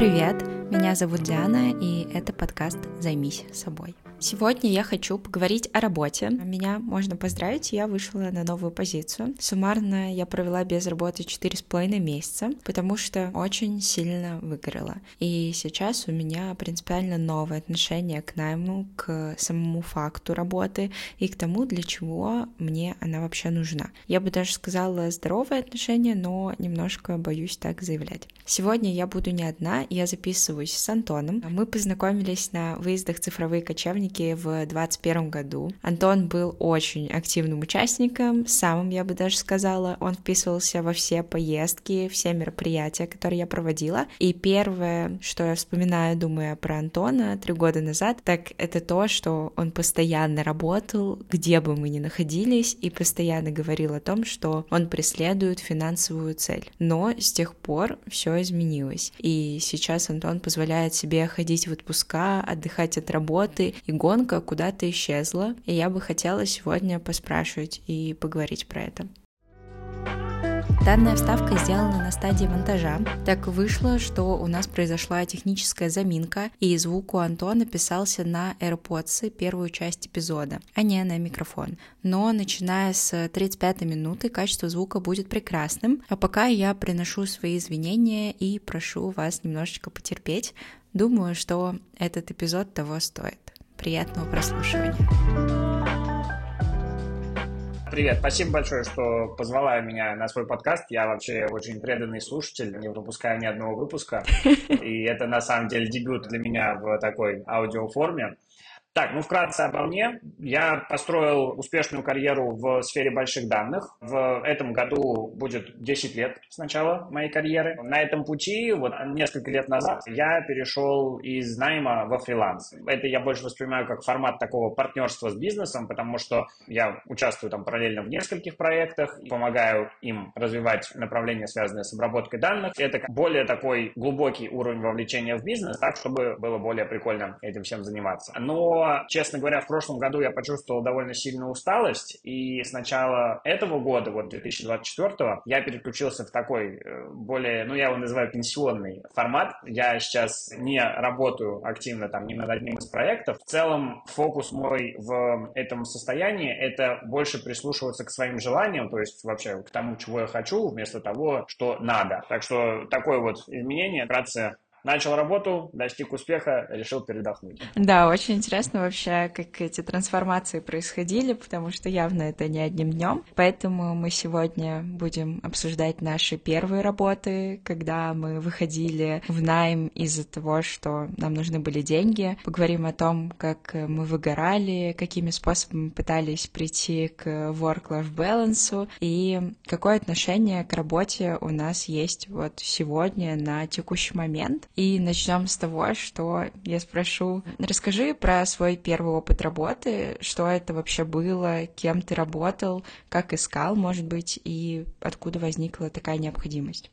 привет! Меня зовут Диана, и это подкаст «Займись собой». Сегодня я хочу поговорить о работе. Меня можно поздравить, я вышла на новую позицию. Суммарно я провела без работы четыре с половиной месяца, потому что очень сильно выгорела. И сейчас у меня принципиально новое отношение к найму, к самому факту работы и к тому, для чего мне она вообще нужна. Я бы даже сказала здоровое отношение, но немножко боюсь так заявлять. Сегодня я буду не одна, я записываюсь с Антоном. Мы познакомились на выездах цифровые кочевники участники в 2021 году. Антон был очень активным участником, самым, я бы даже сказала. Он вписывался во все поездки, все мероприятия, которые я проводила. И первое, что я вспоминаю, думая про Антона три года назад, так это то, что он постоянно работал, где бы мы ни находились, и постоянно говорил о том, что он преследует финансовую цель. Но с тех пор все изменилось. И сейчас Антон позволяет себе ходить в отпуска, отдыхать от работы и гонка куда-то исчезла, и я бы хотела сегодня поспрашивать и поговорить про это. Данная вставка сделана на стадии монтажа. Так вышло, что у нас произошла техническая заминка, и звук у Антона писался на AirPods первую часть эпизода, а не на микрофон. Но начиная с 35 минуты качество звука будет прекрасным, а пока я приношу свои извинения и прошу вас немножечко потерпеть. Думаю, что этот эпизод того стоит. Приятного прослушивания. Привет, спасибо большое, что позвала меня на свой подкаст. Я вообще очень преданный слушатель, не пропускаю ни одного выпуска. И это на самом деле дебют для меня в такой аудиоформе. Так, ну вкратце обо мне. Я построил успешную карьеру в сфере больших данных. В этом году будет 10 лет с начала моей карьеры. На этом пути, вот несколько лет назад, я перешел из найма во фриланс. Это я больше воспринимаю как формат такого партнерства с бизнесом, потому что я участвую там параллельно в нескольких проектах, помогаю им развивать направления, связанные с обработкой данных. Это более такой глубокий уровень вовлечения в бизнес, так, чтобы было более прикольно этим всем заниматься. Но честно говоря, в прошлом году я почувствовал довольно сильную усталость, и с начала этого года, вот 2024, я переключился в такой э, более, ну, я его называю пенсионный формат. Я сейчас не работаю активно там ни над одним из проектов. В целом, фокус мой в этом состоянии — это больше прислушиваться к своим желаниям, то есть вообще к тому, чего я хочу, вместо того, что надо. Так что такое вот изменение, вкратце, начал работу, достиг успеха, решил передохнуть. Да, очень интересно вообще, как эти трансформации происходили, потому что явно это не одним днем. Поэтому мы сегодня будем обсуждать наши первые работы, когда мы выходили в найм из-за того, что нам нужны были деньги. Поговорим о том, как мы выгорали, какими способами пытались прийти к work-life balance и какое отношение к работе у нас есть вот сегодня на текущий момент. И начнем с того, что я спрошу, расскажи про свой первый опыт работы, что это вообще было, кем ты работал, как искал, может быть, и откуда возникла такая необходимость.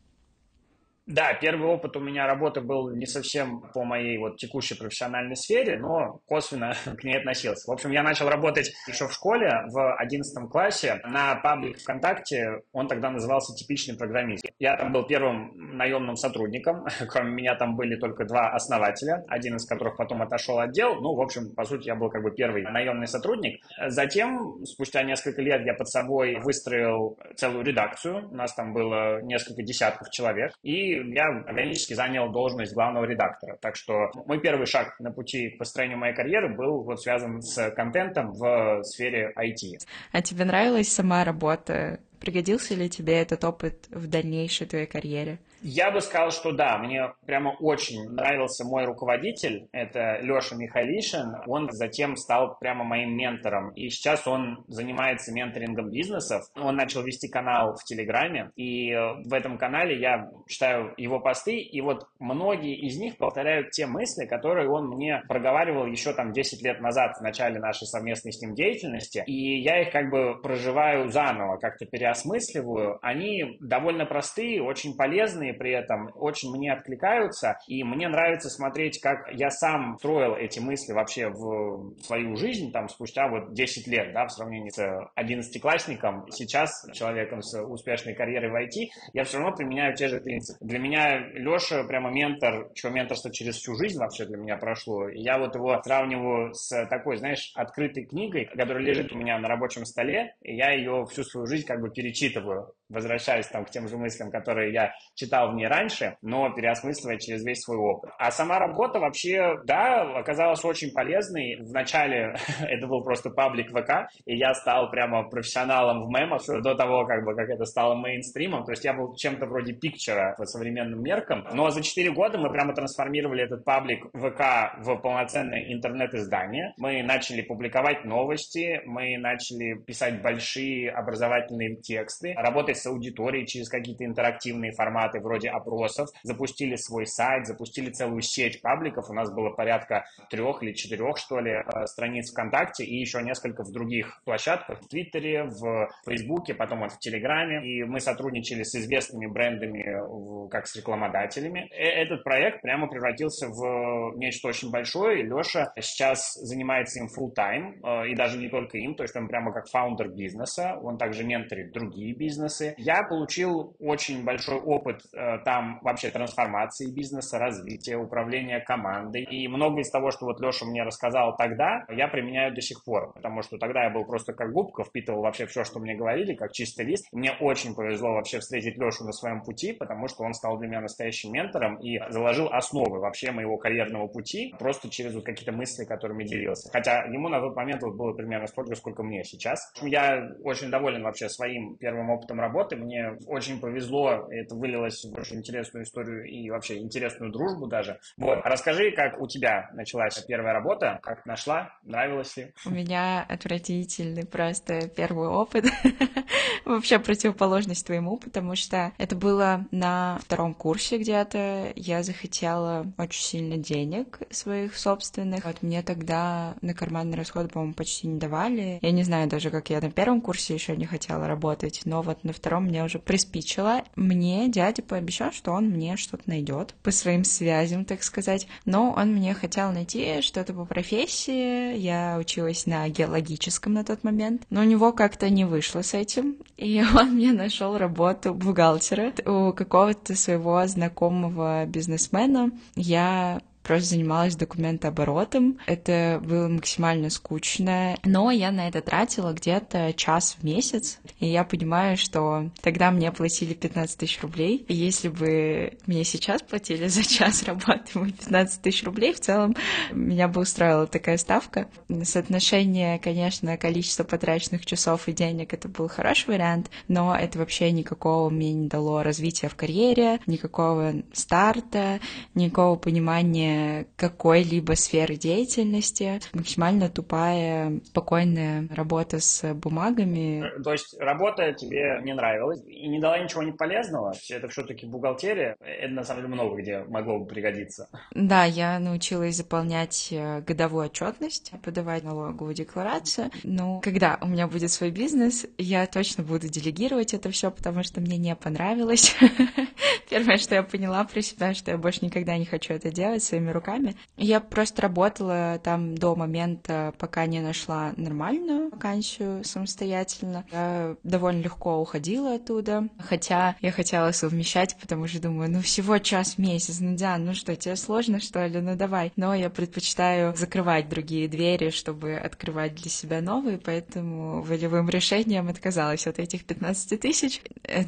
Да, первый опыт у меня работы был не совсем по моей вот текущей профессиональной сфере, но косвенно к ней относился. В общем, я начал работать еще в школе в 11 классе на паблик ВКонтакте, он тогда назывался «Типичный программист». Я там был первым наемным сотрудником, кроме меня там были только два основателя, один из которых потом отошел отдел, ну, в общем, по сути, я был как бы первый наемный сотрудник. Затем, спустя несколько лет, я под собой выстроил целую редакцию, у нас там было несколько десятков человек, и я органически занял должность главного редактора. Так что мой первый шаг на пути к построению моей карьеры был вот связан с контентом в сфере IT. А тебе нравилась сама работа? Пригодился ли тебе этот опыт в дальнейшей твоей карьере? Я бы сказал, что да, мне прямо очень нравился мой руководитель, это Леша Михалишин, он затем стал прямо моим ментором, и сейчас он занимается менторингом бизнесов, он начал вести канал в Телеграме, и в этом канале я читаю его посты, и вот многие из них повторяют те мысли, которые он мне проговаривал еще там 10 лет назад в начале нашей совместной с ним деятельности, и я их как бы проживаю заново, как-то периодически переосмысливаю, они довольно простые, очень полезные при этом, очень мне откликаются, и мне нравится смотреть, как я сам строил эти мысли вообще в свою жизнь, там, спустя вот 10 лет, да, в сравнении с 11-классником, сейчас человеком с успешной карьерой в IT, я все равно применяю те же принципы. Для меня Леша прямо ментор, что менторство через всю жизнь вообще для меня прошло, и я вот его сравниваю с такой, знаешь, открытой книгой, которая лежит у меня на рабочем столе, и я ее всю свою жизнь как бы перечитываю возвращаясь там к тем же мыслям, которые я читал в ней раньше, но переосмысливая через весь свой опыт. А сама работа вообще, да, оказалась очень полезной. Вначале это был просто паблик ВК, и я стал прямо профессионалом в мемах до того, как бы, как это стало мейнстримом. То есть я был чем-то вроде пикчера по современным меркам. Но за 4 года мы прямо трансформировали этот паблик ВК в полноценное интернет-издание. Мы начали публиковать новости, мы начали писать большие образовательные тексты, работать с аудиторией через какие-то интерактивные форматы вроде опросов, запустили свой сайт, запустили целую сеть пабликов, у нас было порядка трех или четырех, что ли, э, страниц ВКонтакте и еще несколько в других площадках, в Твиттере, в Фейсбуке, потом вот в Телеграме, и мы сотрудничали с известными брендами, как с рекламодателями. Э, этот проект прямо превратился в нечто очень большое, и Леша сейчас занимается им full time, э, и даже не только им, то есть он прямо как фаундер бизнеса, он также менторит другие бизнесы, бизнесе. Я получил очень большой опыт э, там вообще трансформации бизнеса, развития, управления командой. И много из того, что вот Леша мне рассказал тогда, я применяю до сих пор. Потому что тогда я был просто как губка, впитывал вообще все, что мне говорили, как чистый лист. Мне очень повезло вообще встретить Лешу на своем пути, потому что он стал для меня настоящим ментором и заложил основы вообще моего карьерного пути просто через вот какие-то мысли, которыми делился. Хотя ему на тот момент вот было примерно столько, сколько мне сейчас. Я очень доволен вообще своим первым опытом работы работы. Мне очень повезло, это вылилось в очень интересную историю и вообще интересную дружбу даже. Вот, расскажи, как у тебя началась первая работа, как нашла, нравилось ли? У меня отвратительный просто первый опыт. Вообще противоположность твоему, потому что это было на втором курсе где-то. Я захотела очень сильно денег своих собственных. Вот мне тогда на карманный расход, по-моему, почти не давали. Я не знаю даже, как я на первом курсе еще не хотела работать, но вот на втором втором мне уже приспичило. Мне дядя пообещал, что он мне что-то найдет по своим связям, так сказать. Но он мне хотел найти что-то по профессии. Я училась на геологическом на тот момент. Но у него как-то не вышло с этим. И он мне нашел работу бухгалтера у какого-то своего знакомого бизнесмена. Я просто занималась документооборотом. Это было максимально скучно, но я на это тратила где-то час в месяц, и я понимаю, что тогда мне платили 15 тысяч рублей, и если бы мне сейчас платили за час работы 15 тысяч рублей, в целом меня бы устроила такая ставка. Соотношение, конечно, количество потраченных часов и денег это был хороший вариант, но это вообще никакого мне не дало развития в карьере, никакого старта, никакого понимания какой-либо сферы деятельности, максимально тупая, спокойная работа с бумагами. То есть работа тебе не нравилась и не дала ничего не полезного? Это все-таки бухгалтерия, это на самом деле много где могло бы пригодиться. Да, я научилась заполнять э, годовую отчетность, подавать налоговую декларацию. Но когда у меня будет свой бизнес, я точно буду делегировать это все, потому что мне не понравилось. Первое, что я поняла про себя, что я больше никогда не хочу это делать своими своими руками. Я просто работала там до момента, пока не нашла нормальную вакансию самостоятельно. Я довольно легко уходила оттуда, хотя я хотела совмещать, потому что думаю, ну всего час в месяц, ну Диан, ну что, тебе сложно что ли, ну давай. Но я предпочитаю закрывать другие двери, чтобы открывать для себя новые, поэтому волевым решением отказалась от этих 15 тысяч.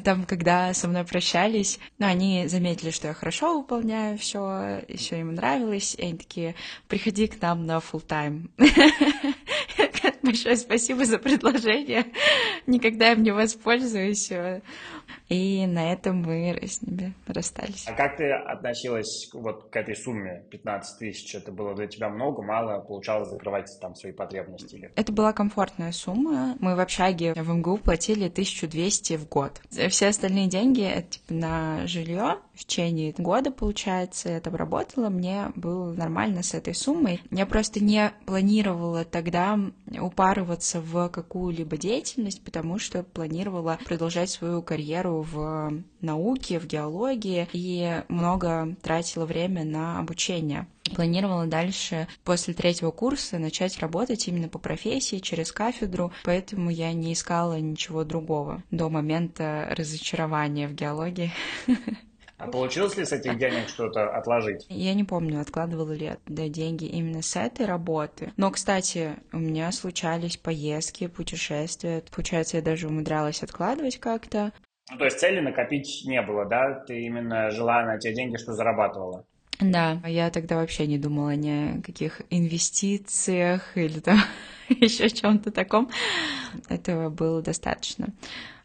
Там, когда со мной прощались, ну, они заметили, что я хорошо выполняю все, еще им нравится, понравилось, и они такие, приходи к нам на full time. Большое спасибо за предложение. Никогда им не воспользуюсь. И на этом мы с ними расстались. А как ты относилась вот к этой сумме 15 тысяч? Это было для тебя много, мало? Получалось закрывать там свои потребности? Или? Это была комфортная сумма. Мы в общаге в МГУ платили 1200 в год. Все остальные деньги это типа на жилье, в течение года, получается, это обработала, мне было нормально с этой суммой. Я просто не планировала тогда упарываться в какую-либо деятельность, потому что планировала продолжать свою карьеру в науке, в геологии и много тратила время на обучение. Планировала дальше после третьего курса начать работать именно по профессии, через кафедру, поэтому я не искала ничего другого до момента разочарования в геологии. А получилось ли с этих денег что-то отложить? Я не помню, откладывала ли я деньги именно с этой работы. Но, кстати, у меня случались поездки, путешествия. Получается, я даже умудрялась откладывать как-то. Ну, то есть цели накопить не было, да? Ты именно жила на те деньги, что зарабатывала? Да, я тогда вообще не думала ни о каких инвестициях или там еще чем-то таком. Этого было достаточно.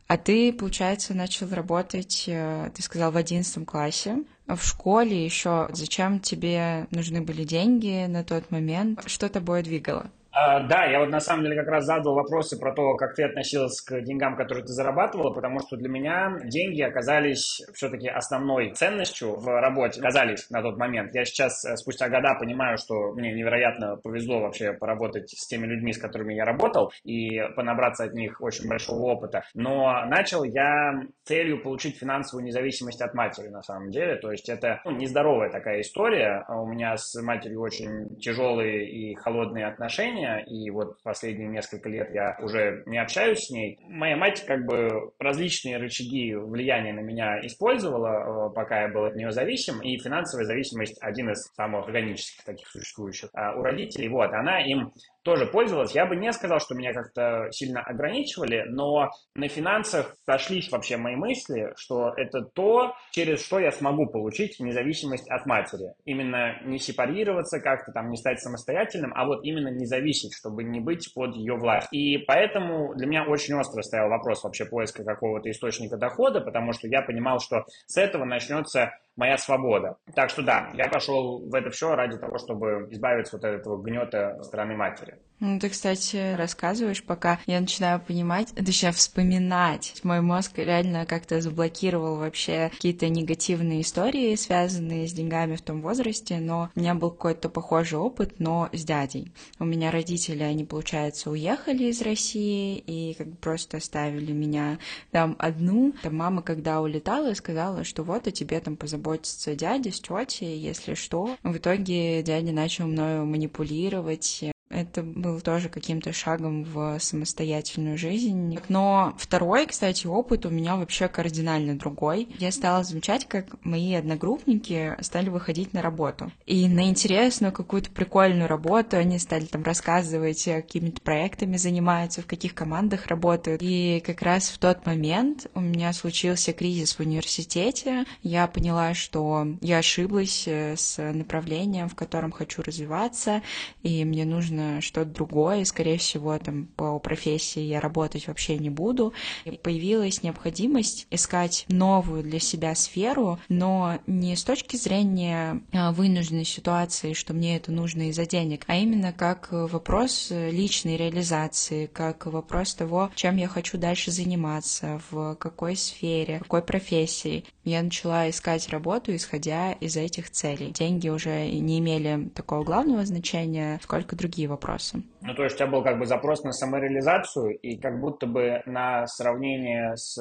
А ты, получается, начал работать, э, ты сказал, в одиннадцатом классе. В школе еще зачем тебе нужны были деньги на тот момент? Что тобой двигало? А, да, я вот на самом деле как раз задал вопросы про то, как ты относилась к деньгам, которые ты зарабатывала, потому что для меня деньги оказались все-таки основной ценностью в работе, оказались на тот момент. Я сейчас, э, спустя года, понимаю, что мне невероятно повезло вообще поработать с теми людьми, с которыми я работал, и понабраться от них очень большого опыта. Но начал я целью получить финансовую независимость от матери, на самом деле. То есть это ну, нездоровая такая история. У меня с матерью очень тяжелые и холодные отношения, отношения, и вот последние несколько лет я уже не общаюсь с ней. Моя мать как бы различные рычаги влияния на меня использовала, э, пока я был от нее зависим, и финансовая зависимость один из самых органических таких существующих а у родителей. Вот, она им тоже пользовалась. Я бы не сказал, что меня как-то сильно ограничивали, но на финансах сошлись вообще мои мысли, что это то, через что я смогу получить независимость от матери. Именно не сепарироваться как-то там, не стать самостоятельным, а вот именно не зависеть, чтобы не быть под ее власть. И поэтому для меня очень остро стоял вопрос вообще поиска какого-то источника дохода, потому что я понимал, что с этого начнется моя свобода. Так что да, я пошел в это все ради того, чтобы избавиться вот от этого гнета стороны матери. Ну, ты, кстати, рассказываешь, пока я начинаю понимать, точнее, вспоминать. Мой мозг реально как-то заблокировал вообще какие-то негативные истории, связанные с деньгами в том возрасте, но у меня был какой-то похожий опыт, но с дядей. У меня родители, они, получается, уехали из России и как бы просто оставили меня там одну. Там мама, когда улетала, сказала, что вот о тебе там позаботится дядя с тетей, если что. В итоге дядя начал мною манипулировать, это был тоже каким-то шагом в самостоятельную жизнь. Но второй, кстати, опыт у меня вообще кардинально другой. Я стала замечать, как мои одногруппники стали выходить на работу. И на интересную какую-то прикольную работу они стали там рассказывать, какими-то проектами занимаются, в каких командах работают. И как раз в тот момент у меня случился кризис в университете. Я поняла, что я ошиблась э, с направлением, в котором хочу развиваться, и мне нужно нужно что-то другое, скорее всего, там по профессии я работать вообще не буду. И появилась необходимость искать новую для себя сферу, но не с точки зрения а, вынужденной ситуации, что мне это нужно из-за денег, а именно как вопрос личной реализации, как вопрос того, чем я хочу дальше заниматься, в какой сфере, какой профессии. Я начала искать работу, исходя из этих целей. Деньги уже не имели такого главного значения, сколько другие другие вопросы. Ну, то есть у тебя был как бы запрос на самореализацию и как будто бы на сравнение с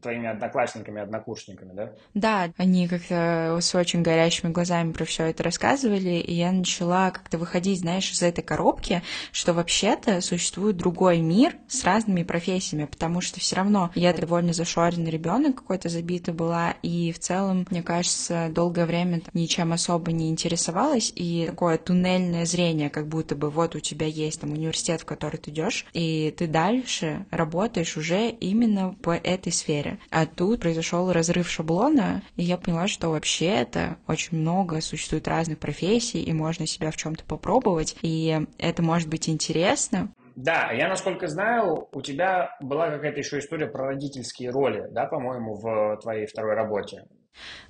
твоими одноклассниками, однокурсниками, да? Да, они как-то с очень горящими глазами про все это рассказывали, и я начала как-то выходить, знаешь, из этой коробки, что вообще-то существует другой мир с разными профессиями, потому что все равно я довольно зашоренный ребенок какой-то забитый была, и в целом, мне кажется, долгое время ничем особо не интересовалась, и такое туннельное зрение, как будто бы вот у тебя есть там университет, в который ты идешь, и ты дальше работаешь уже именно по этой сфере. А тут произошел разрыв шаблона, и я поняла, что вообще это очень много, существует разных профессий, и можно себя в чем-то попробовать, и это может быть интересно. Да, я, насколько знаю, у тебя была какая-то еще история про родительские роли, да, по-моему, в твоей второй работе.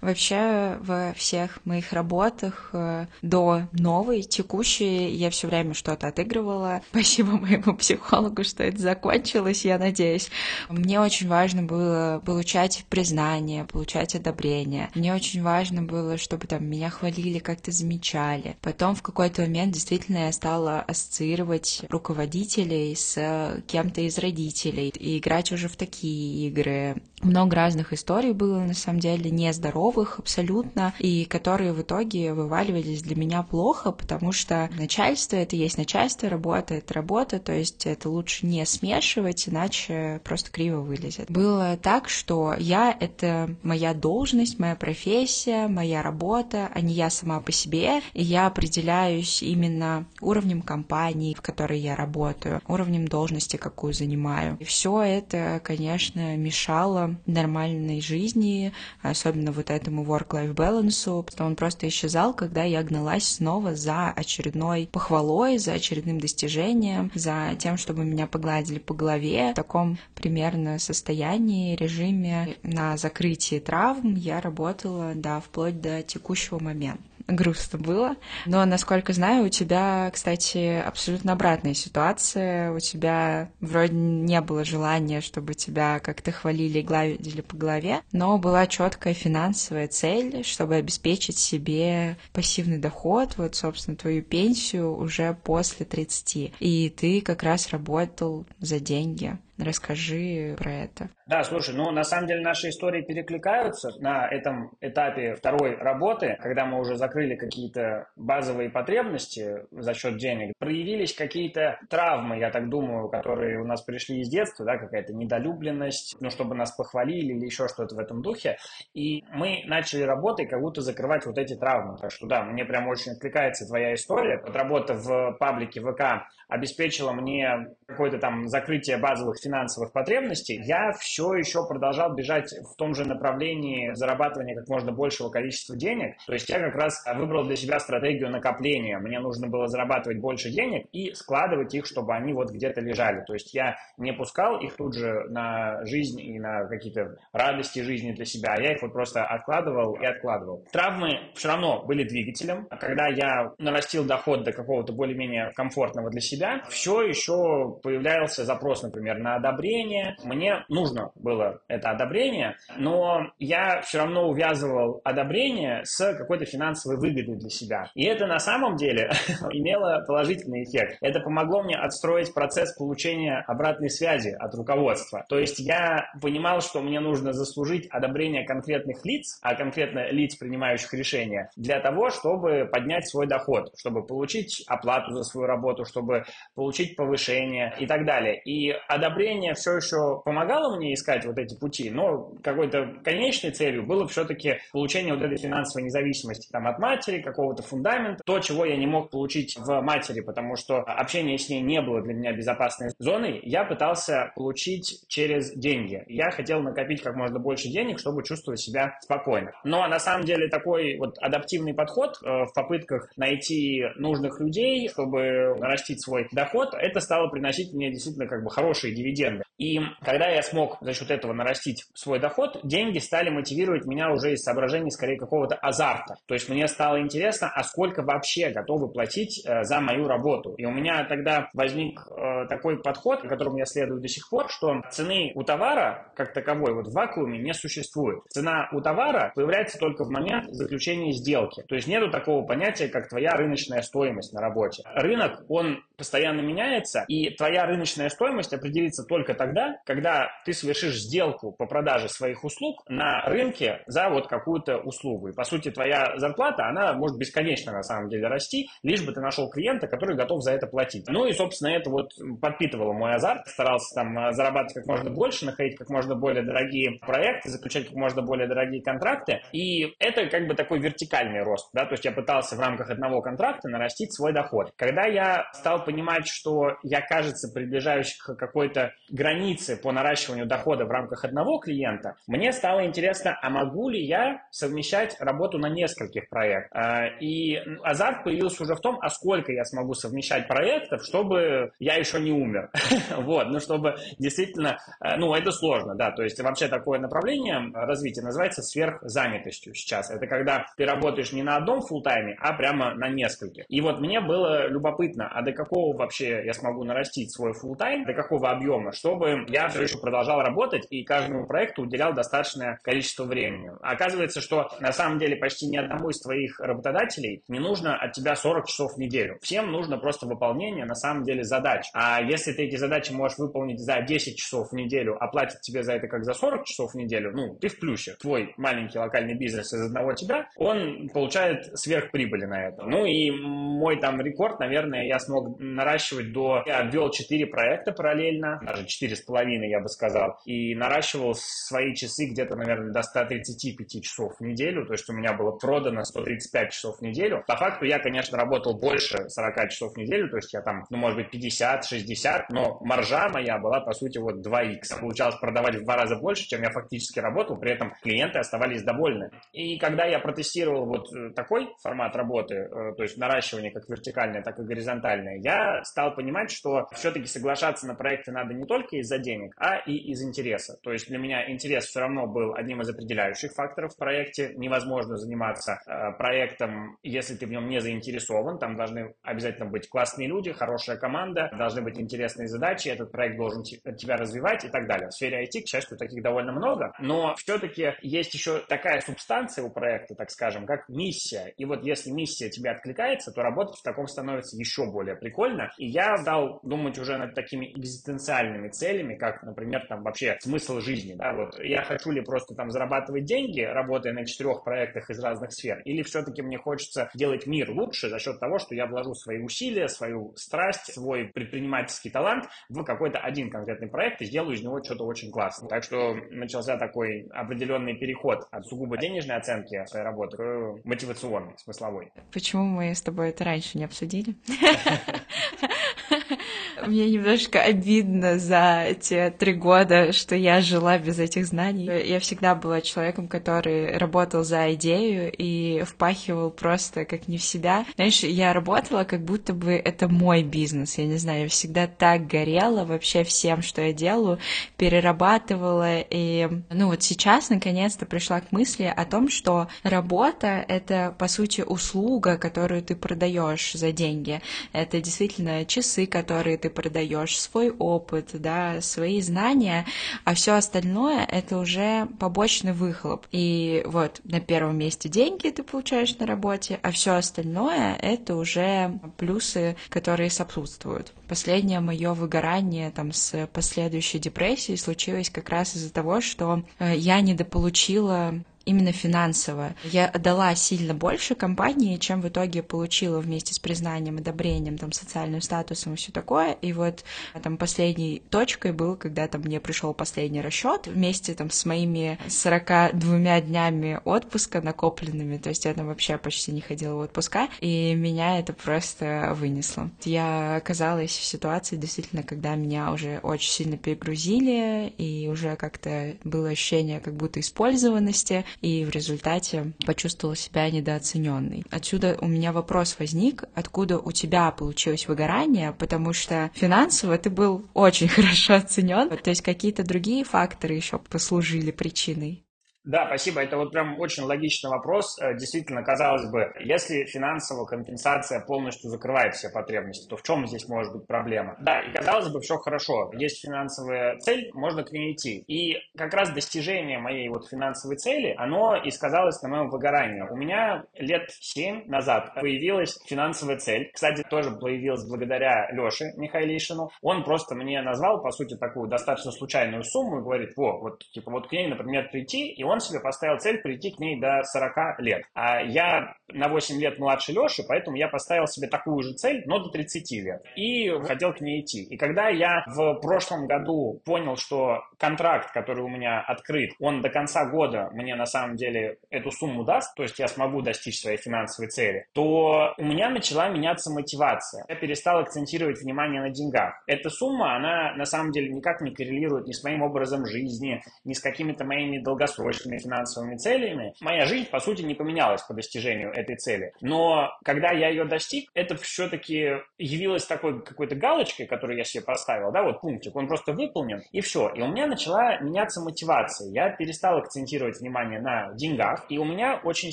Вообще во всех моих работах э, до новой, текущей, я все время что-то отыгрывала. Спасибо моему психологу, что это закончилось, я надеюсь. Мне очень важно было получать признание, получать одобрение. Мне очень важно было, чтобы там меня хвалили, как-то замечали. Потом в какой-то момент действительно я стала ассоциировать руководителей с кем-то из родителей и играть уже в такие игры. Много разных историй было, на самом деле, нездоровых абсолютно, и которые в итоге вываливались для меня плохо, потому что начальство — это есть начальство, работа — это работа, то есть это лучше не смешивать, иначе просто криво вылезет. Было так, что я — это моя должность, моя профессия, моя работа, а не я сама по себе, и я определяюсь именно уровнем компании, в которой я работаю, уровнем должности, какую занимаю. И все это, конечно, мешало нормальной жизни, особенно вот этому work-life balance, потому он просто исчезал, когда я гналась снова за очередной похвалой, за очередным достижением, за тем, чтобы меня погладили по голове. В таком примерно состоянии, режиме на закрытии травм я работала, да, вплоть до текущего момента грустно было. Но, насколько знаю, у тебя, кстати, абсолютно обратная ситуация. У тебя вроде не было желания, чтобы тебя как-то хвалили и гладили по голове, но была четкая финансовая цель, чтобы обеспечить себе пассивный доход, вот, собственно, твою пенсию уже после 30. И ты как раз работал за деньги. Расскажи про это. Да, слушай, ну на самом деле наши истории перекликаются на этом этапе второй работы, когда мы уже закрыли какие-то базовые потребности за счет денег. Проявились какие-то травмы, я так думаю, которые у нас пришли из детства, да, какая-то недолюбленность, ну, чтобы нас похвалили или еще что-то в этом духе. И мы начали работой как будто закрывать вот эти травмы. Так что да, мне прям очень откликается твоя история. Вот работа в паблике ВК обеспечила мне какое-то там закрытие базовых финансовых потребностей, я все еще продолжал бежать в том же направлении зарабатывания как можно большего количества денег. То есть я как раз выбрал для себя стратегию накопления. Мне нужно было зарабатывать больше денег и складывать их, чтобы они вот где-то лежали. То есть я не пускал их тут же на жизнь и на какие-то радости жизни для себя, а я их вот просто откладывал и откладывал. Травмы все равно были двигателем. Когда я нарастил доход до какого-то более-менее комфортного для себя, все еще появлялся запрос, например, на одобрение. Мне нужно было это одобрение, но я все равно увязывал одобрение с какой-то финансовой выгодой для себя. И это на самом деле имело положительный эффект. Это помогло мне отстроить процесс получения обратной связи от руководства. То есть я понимал, что мне нужно заслужить одобрение конкретных лиц, а конкретно лиц, принимающих решения, для того, чтобы поднять свой доход, чтобы получить оплату за свою работу, чтобы получить повышение и так далее. И одобрение все еще помогало мне искать вот эти пути, но какой-то конечной целью было все-таки получение вот этой финансовой независимости там, от матери, какого-то фундамента, то, чего я не мог получить в матери, потому что общение с ней не было для меня безопасной зоной, я пытался получить через деньги. Я хотел накопить как можно больше денег, чтобы чувствовать себя спокойно. Но на самом деле такой вот адаптивный подход э, в попытках найти нужных людей, чтобы нарастить свой доход, это стало приносить мне действительно как бы хорошие дивиденды. entiende. И когда я смог за счет этого нарастить свой доход, деньги стали мотивировать меня уже из соображений скорее какого-то азарта. То есть мне стало интересно, а сколько вообще готовы платить э, за мою работу. И у меня тогда возник э, такой подход, которому я следую до сих пор, что цены у товара как таковой вот в вакууме не существует. Цена у товара появляется только в момент заключения сделки. То есть нету такого понятия, как твоя рыночная стоимость на работе. Рынок, он постоянно меняется, и твоя рыночная стоимость определится только тогда, когда ты совершишь сделку по продаже своих услуг на рынке за вот какую-то услугу. И, по сути, твоя зарплата, она может бесконечно, на самом деле, расти, лишь бы ты нашел клиента, который готов за это платить. Ну и, собственно, это вот подпитывало мой азарт. Старался там э, зарабатывать как можно больше, находить как можно более дорогие проекты, заключать как можно более дорогие контракты. И это как бы такой вертикальный рост, да, то есть я пытался в рамках одного контракта нарастить свой доход. Когда я стал понимать, что я, кажется, приближаюсь к какой-то границе границы по наращиванию дохода в рамках одного клиента, мне стало интересно, а могу ли я совмещать работу на нескольких проектах? А, и азарт появился уже в том, а сколько я смогу совмещать проектов, чтобы я еще не умер. Вот, ну, чтобы действительно, э, ну, это сложно, да, то есть вообще такое направление развития называется сверхзанятостью сейчас. Это когда ты работаешь не на одном фултайме, а прямо на нескольких. И вот мне было любопытно, а до какого вообще я смогу нарастить свой фултайм, до какого объема, чтобы я все еще продолжал работать и каждому проекту уделял достаточное количество времени. Оказывается, что на самом деле почти ни одному из твоих работодателей не нужно от тебя 40 часов в неделю. Всем нужно просто выполнение на самом деле задач. А если ты эти задачи можешь выполнить за 10 часов в неделю, а платят тебе за это как за 40 часов в неделю, ну, ты в плюсе. Твой маленький локальный бизнес из одного тебя, он получает сверхприбыли на это. Ну и мой там рекорд, наверное, я смог наращивать до... Я ввел 4 проекта параллельно, даже 4,5 я бы сказал, и наращивал свои часы где-то, наверное, до 135 часов в неделю, то есть у меня было продано 135 часов в неделю. По факту я, конечно, работал больше 40 часов в неделю, то есть я там, ну, может быть, 50, 60, но маржа моя была, по сути, вот 2х. Получалось продавать в два раза больше, чем я фактически работал, при этом клиенты оставались довольны. И когда я протестировал вот э, такой формат работы, э, то есть наращивание как вертикальное, так и горизонтальное, я стал понимать, что все-таки соглашаться на проекты надо не только из-за денег, а и из интереса. То есть для меня интерес все равно был одним из определяющих факторов в проекте. Невозможно заниматься э, проектом, если ты в нем не заинтересован. Там должны обязательно быть классные люди, хорошая команда, должны быть интересные задачи, этот проект должен тебя развивать и так далее. В сфере IT, к счастью, таких довольно много, но все-таки есть еще такая субстанция у проекта, так скажем, как миссия. И вот если миссия тебе откликается, то работать в таком становится еще более прикольно. И я стал думать уже над такими экзистенциальными целями, как, например, там вообще смысл жизни. Да? Вот я хочу ли просто там зарабатывать деньги, работая на четырех проектах из разных сфер, или все-таки мне хочется делать мир лучше за счет того, что я вложу свои усилия, свою страсть, свой предпринимательский талант в какой-то один конкретный проект и сделаю из него что-то очень классное. Так что начался такой определенный переход от сугубо денежной оценки своей работы к мотивационной, смысловой. Почему мы с тобой это раньше не обсудили? Мне немножко обидно за те три года, что я жила без этих знаний. Я всегда была человеком, который работал за идею и впахивал просто как не в себя. Знаешь, я работала, как будто бы это мой бизнес. Я не знаю, я всегда так горела вообще всем, что я делаю, перерабатывала. И, ну вот сейчас, наконец-то, пришла к мысли о том, что работа — это, по сути, услуга, которую ты продаешь за деньги. Это действительно часы, которые ты продаешь, свой опыт, да, свои знания, а все остальное это уже побочный выхлоп. И вот на первом месте деньги ты получаешь на работе, а все остальное это уже плюсы, которые сопутствуют. Последнее мое выгорание там с последующей депрессией случилось как раз из-за того, что э, я недополучила именно финансово. Я отдала сильно больше компании, чем в итоге получила вместе с признанием, одобрением, там, социальным статусом и все такое. И вот там последней точкой был, когда там мне пришел последний расчет вместе там с моими 42 днями отпуска накопленными, то есть я там вообще почти не ходила в отпуска, и меня это просто вынесло. Я оказалась в ситуации действительно, когда меня уже очень сильно перегрузили, и уже как-то было ощущение как будто использованности, и в результате почувствовала себя недооцененной. Отсюда у меня вопрос возник, откуда у тебя получилось выгорание, потому что финансово ты был очень хорошо оценен, то есть какие-то другие факторы еще послужили причиной. Да, спасибо. Это вот прям очень логичный вопрос. Э, действительно, казалось бы, если финансовая компенсация полностью закрывает все потребности, то в чем здесь может быть проблема? Да, и казалось бы, все хорошо. Есть финансовая цель, можно к ней идти. И как раз достижение моей вот финансовой цели, оно и сказалось на моем выгорании. У меня лет семь назад появилась финансовая цель. Кстати, тоже появилась благодаря Леше Михайлишину. Он просто мне назвал, по сути, такую достаточно случайную сумму и говорит, во, вот, типа, вот к ней, например, прийти, и он он себе поставил цель прийти к ней до 40 лет. А я на 8 лет младше Леши, поэтому я поставил себе такую же цель, но до 30 лет. И хотел к ней идти. И когда я в прошлом году понял, что контракт, который у меня открыт, он до конца года мне на самом деле эту сумму даст, то есть я смогу достичь своей финансовой цели, то у меня начала меняться мотивация. Я перестал акцентировать внимание на деньгах. Эта сумма, она на самом деле никак не коррелирует ни с моим образом жизни, ни с какими-то моими долгосрочными финансовыми целями. Моя жизнь, по сути, не поменялась по достижению этой цели. Но когда я ее достиг, это все-таки явилось такой какой-то галочкой, которую я себе поставил, да, вот пунктик, он просто выполнен, и все. И у меня начала меняться мотивация. Я перестал акцентировать внимание на деньгах, и у меня очень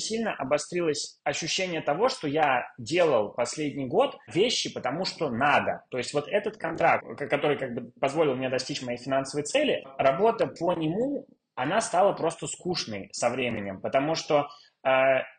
сильно обострилось ощущение того, что я делал последний год вещи, потому что надо. То есть вот этот контракт, который как бы позволил мне достичь моей финансовой цели, работа по нему она стала просто скучной со временем, потому что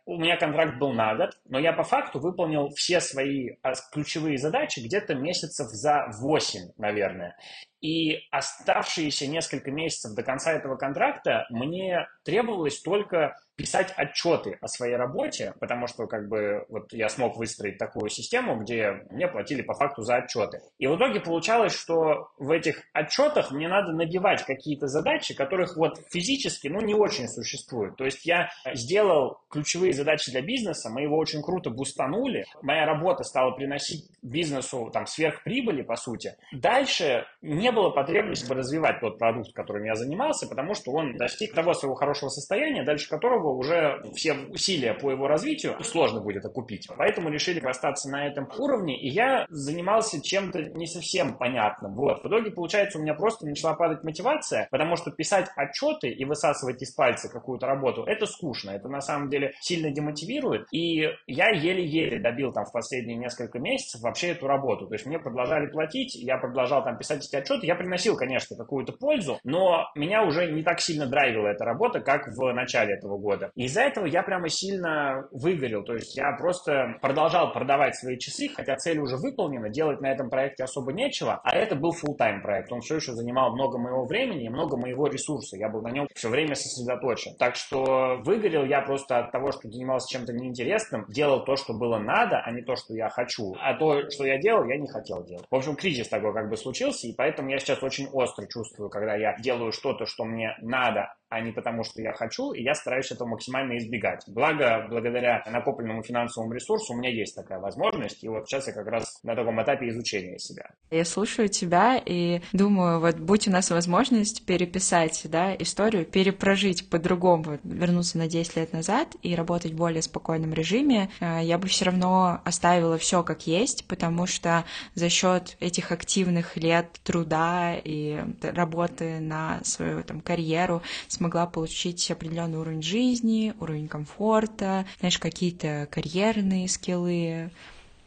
у меня контракт был на год, но я по факту выполнил все свои а, ключевые задачи где-то месяцев за 8, наверное. И оставшиеся несколько месяцев до конца этого контракта мне требовалось только писать отчеты о своей работе, потому что как бы вот я смог выстроить такую систему, где мне платили по факту за отчеты. И в итоге получалось, что в этих отчетах мне надо набивать какие-то задачи, которых вот физически, ну, не очень существует. То есть я сделал ключевые задачи для бизнеса, мы его очень круто бустанули, моя работа стала приносить бизнесу там сверхприбыли, по сути. Дальше не было потребности развивать тот продукт, которым я занимался, потому что он достиг того своего хорошего состояния, дальше которого уже все усилия по его развитию сложно будет окупить. Поэтому решили остаться на этом уровне, и я занимался чем-то не совсем понятным. Вот. В итоге, получается, у меня просто начала падать мотивация, потому что писать отчеты и высасывать из пальца какую-то работу, это скучно, это на самом деле сильно демотивирует, и я еле-еле добил там в последние несколько месяцев вообще эту работу. То есть мне продолжали платить, я продолжал там писать эти отчеты, я приносил, конечно, какую-то пользу, но меня уже не так сильно драйвила эта работа, как в начале этого года. Из-за этого я прямо сильно выгорел, то есть я просто продолжал продавать свои часы, хотя цель уже выполнена, делать на этом проекте особо нечего, а это был full-time проект, он все еще занимал много моего времени и много моего ресурса, я был на нем все время сосредоточен. Так что выгорел я просто от того, что занимался чем-то неинтересным, делал то, что было надо, а не то, что я хочу. А то, что я делал, я не хотел делать. В общем, кризис такой как бы случился, и поэтому я сейчас очень остро чувствую, когда я делаю что-то, что мне надо, а не потому, что я хочу, и я стараюсь этого максимально избегать. Благо, благодаря накопленному финансовому ресурсу у меня есть такая возможность, и вот сейчас я как раз на таком этапе изучения себя. Я слушаю тебя и думаю, вот будь у нас возможность переписать да, историю, перепрожить по-другому, вернуться на 10 лет назад и работать в более спокойном режиме, э, я бы все равно оставила все как есть, потому что за счет этих активных лет труда и работы на свою там, карьеру смогла получить определенный уровень жизни, уровень комфорта, знаешь, какие-то карьерные скиллы,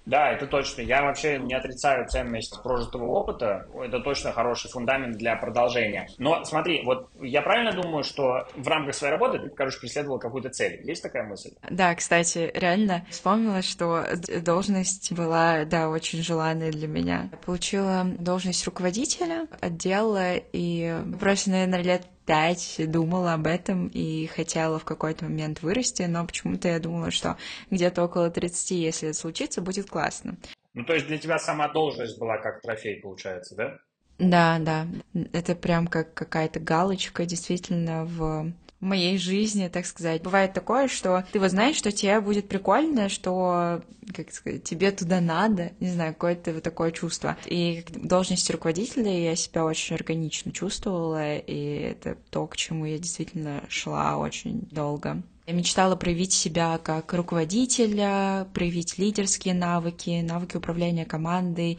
да, это точно. Я вообще не отрицаю ценность прожитого опыта. Это точно хороший фундамент для продолжения. Но смотри, вот я правильно думаю, что в рамках своей работы ты, короче, преследовал какую-то цель. Есть такая мысль? Да, кстати, реально вспомнила, что должность была, да, очень желанной для меня. Я получила должность руководителя отдела и просто, наверное, лет пять думала об этом и хотела в какой-то момент вырасти, но почему-то я думала, что где-то около 30, если это случится, будет классно. Ну, то есть для тебя сама должность была как трофей, получается, да? Да, да. Это прям как какая-то галочка действительно в в моей жизни, так сказать. Бывает такое, что ты вот знаешь, что тебе будет прикольно, что, как сказать, тебе туда надо, не знаю, какое-то вот такое чувство. И в должности руководителя я себя очень органично чувствовала, и это то, к чему я действительно шла очень долго. Я мечтала проявить себя как руководителя, проявить лидерские навыки, навыки управления командой,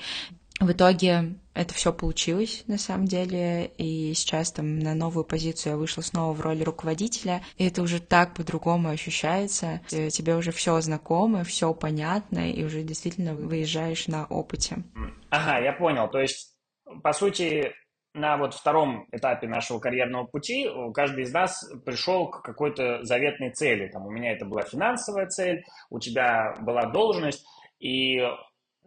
в итоге это все получилось на самом деле, и сейчас там на новую позицию я вышла снова в роли руководителя, и это уже так по-другому ощущается. Тебе уже все знакомо, все понятно, и уже действительно выезжаешь на опыте. Ага, я понял. То есть, по сути, на вот втором этапе нашего карьерного пути каждый из нас пришел к какой-то заветной цели. Там у меня это была финансовая цель, у тебя была должность, и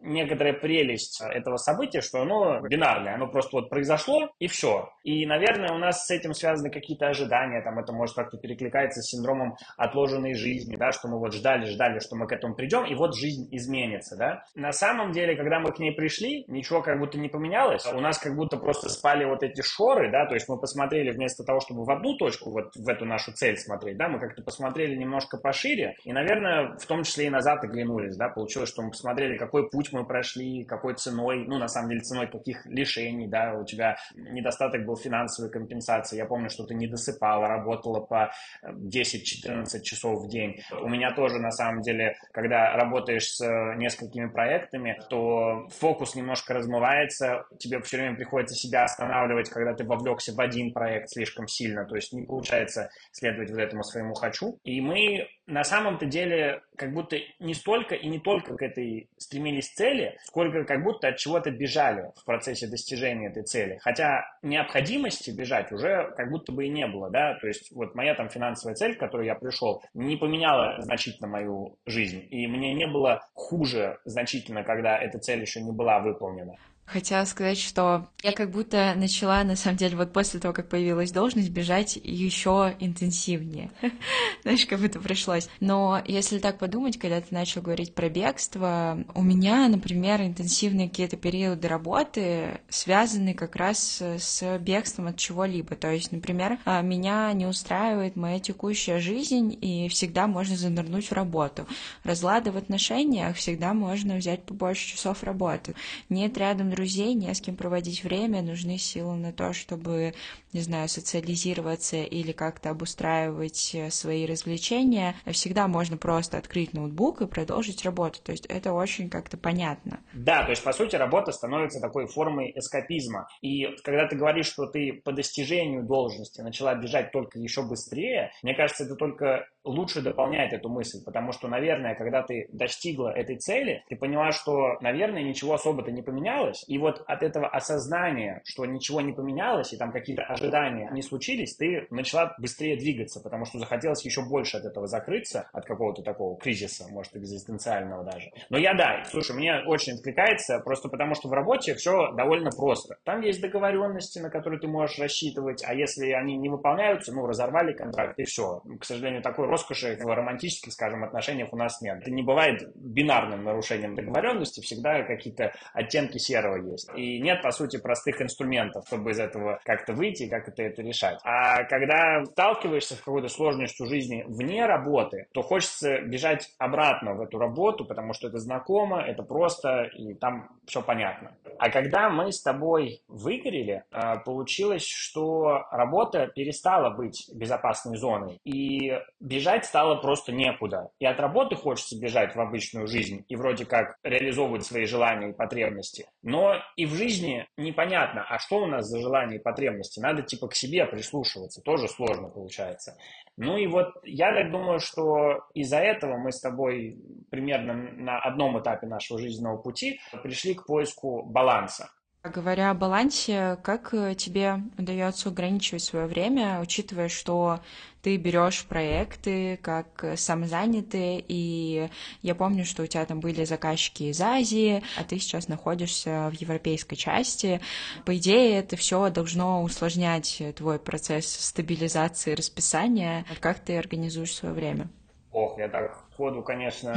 некоторая прелесть этого события, что оно бинарное, оно просто вот произошло и все. И, наверное, у нас с этим связаны какие-то ожидания, там это может как-то перекликается с синдромом отложенной жизни, да, что мы вот ждали, ждали, что мы к этому придем, и вот жизнь изменится, да. На самом деле, когда мы к ней пришли, ничего как будто не поменялось, у нас как будто просто спали вот эти шоры, да, то есть мы посмотрели вместо того, чтобы в одну точку, вот в эту нашу цель смотреть, да, мы как-то посмотрели немножко пошире, и, наверное, в том числе и назад оглянулись, да, получилось, что мы посмотрели, какой путь мы прошли, какой ценой, ну, на самом деле, ценой каких лишений, да, у тебя недостаток был финансовой компенсации, я помню, что ты не досыпала, работала по 10-14 часов в день. У меня тоже, на самом деле, когда работаешь с несколькими проектами, то фокус немножко размывается, тебе все время приходится себя останавливать, когда ты вовлекся в один проект слишком сильно, то есть не получается следовать вот этому своему «хочу». И мы на самом-то деле как будто не столько и не только к этой стремились цели, сколько как будто от чего-то бежали в процессе достижения этой цели. Хотя необходимости бежать уже как будто бы и не было, да, то есть вот моя там финансовая цель, к которой я пришел, не поменяла значительно мою жизнь, и мне не было хуже значительно, когда эта цель еще не была выполнена. Хотела сказать, что я как будто начала, на самом деле, вот после того, как появилась должность, бежать еще интенсивнее. Знаешь, как будто пришлось. Но если так подумать, когда ты начал говорить про бегство, у меня, например, интенсивные какие-то периоды работы связаны как раз с бегством от чего-либо. То есть, например, а, меня не устраивает моя текущая жизнь, и всегда можно занырнуть в работу. Разлады в отношениях всегда можно взять побольше часов работы. Нет рядом друзей, не с кем проводить время, нужны силы на то, чтобы, не знаю, социализироваться или как-то обустраивать э, свои развлечения. Всегда можно просто открыть ноутбук и продолжить работу. То есть это очень как-то понятно. Да, то есть, по сути, работа становится такой формой эскапизма. И когда ты говоришь, что ты по достижению должности начала бежать только еще быстрее, мне кажется, это только лучше дополняет эту мысль, потому что, наверное, когда ты достигла этой цели, ты поняла, что, наверное, ничего особо-то не поменялось, и вот от этого осознания, что ничего не поменялось, и там какие-то ожидания не случились, ты начала быстрее двигаться, потому что захотелось еще больше от этого закрыться, от какого-то такого кризиса, может, экзистенциального даже. Но я, да, слушай, мне очень откликается, просто потому что в работе все довольно просто. Там есть договоренности, на которые ты можешь рассчитывать, а если они не выполняются, ну, разорвали контракт, и все. К сожалению, такой роскоши в романтических, скажем, отношениях у нас нет. Это не бывает бинарным нарушением договоренности, всегда какие-то оттенки серого есть. И нет, по сути, простых инструментов, чтобы из этого как-то выйти как это, это решать. А когда сталкиваешься с какой-то сложностью жизни вне работы, то хочется бежать обратно в эту работу, потому что это знакомо, это просто, и там все понятно. А когда мы с тобой выгорели, а, получилось, что работа перестала быть безопасной зоной. И бежать бежать стало просто некуда. И от работы хочется бежать в обычную жизнь и вроде как реализовывать свои желания и потребности. Но и в жизни непонятно, а что у нас за желания и потребности? Надо типа к себе прислушиваться, тоже сложно получается. Ну и вот я так думаю, что из-за этого мы с тобой примерно на одном этапе нашего жизненного пути пришли к поиску баланса. Говоря о балансе, как э, тебе удается ограничивать свое время, учитывая, что ты берешь проекты как э, самозанятые, и я помню, что у тебя там были заказчики из Азии, а ты сейчас находишься в европейской части. По идее, это все должно усложнять твой процесс стабилизации расписания. Как ты организуешь свое время? Ох, я так ходу, конечно,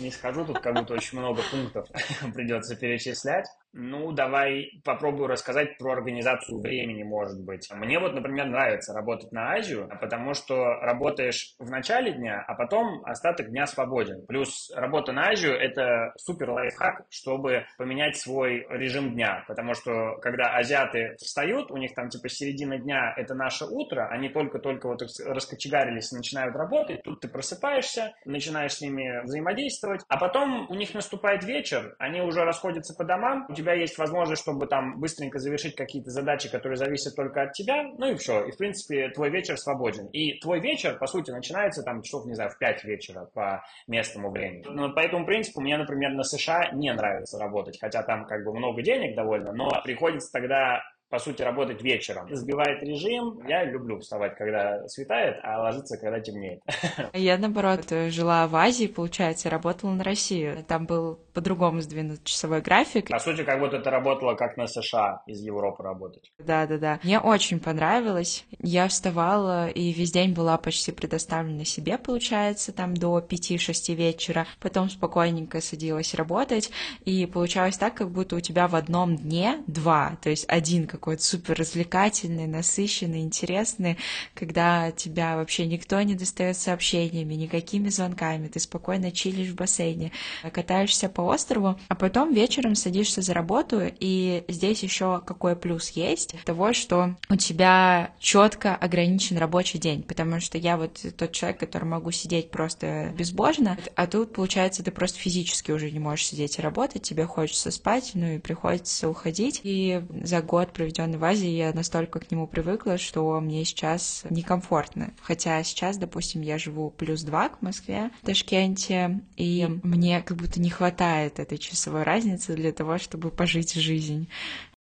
не скажу, тут как будто очень много пунктов придется перечислять. Ну, давай попробую рассказать про организацию времени, может быть. Мне вот, например, нравится работать на Азию, потому что работаешь в начале дня, а потом остаток дня свободен. Плюс работа на Азию – это супер лайфхак, чтобы поменять свой режим дня, потому что когда азиаты встают, у них там типа середина дня – это наше утро, они только-только вот раскочегарились и начинают работать, тут ты просыпаешься, начинаешь с ними взаимодействовать, а потом у них наступает вечер, они уже расходятся по домам, у тебя тебя есть возможность, чтобы там быстренько завершить какие-то задачи, которые зависят только от тебя, ну и все. И, в принципе, твой вечер свободен. И твой вечер, по сути, начинается там часов, не знаю, в 5 вечера по местному времени. Но по этому принципу мне, например, на США не нравится работать, хотя там как бы много денег довольно, но приходится тогда по сути, работать вечером. Сбивает режим. Я люблю вставать, когда светает, а ложиться, когда темнеет. Я, наоборот, жила в Азии, получается, работала на Россию. Там был по-другому сдвинут часовой график. По сути, как будто это работало как на США из Европы работать. Да-да-да. Мне очень понравилось. Я вставала и весь день была почти предоставлена себе, получается, там до 5-6 вечера. Потом спокойненько садилась работать. И получалось так, как будто у тебя в одном дне два. То есть один какой-то супер развлекательный, насыщенный, интересный, когда тебя вообще никто не достает сообщениями, никакими звонками. Ты спокойно чилишь в бассейне, катаешься по острову, а потом вечером садишься за работу, и здесь еще какой плюс есть того, что у тебя четко ограничен рабочий день, потому что я вот тот человек, который могу сидеть просто безбожно, а тут, получается, ты просто физически уже не можешь сидеть и работать, тебе хочется спать, ну и приходится уходить. И за год, проведенный в Азии, я настолько к нему привыкла, что мне сейчас некомфортно. Хотя сейчас, допустим, я живу плюс два к Москве, в Ташкенте, и мне как будто не хватает этой часовой разницы для того, чтобы пожить жизнь.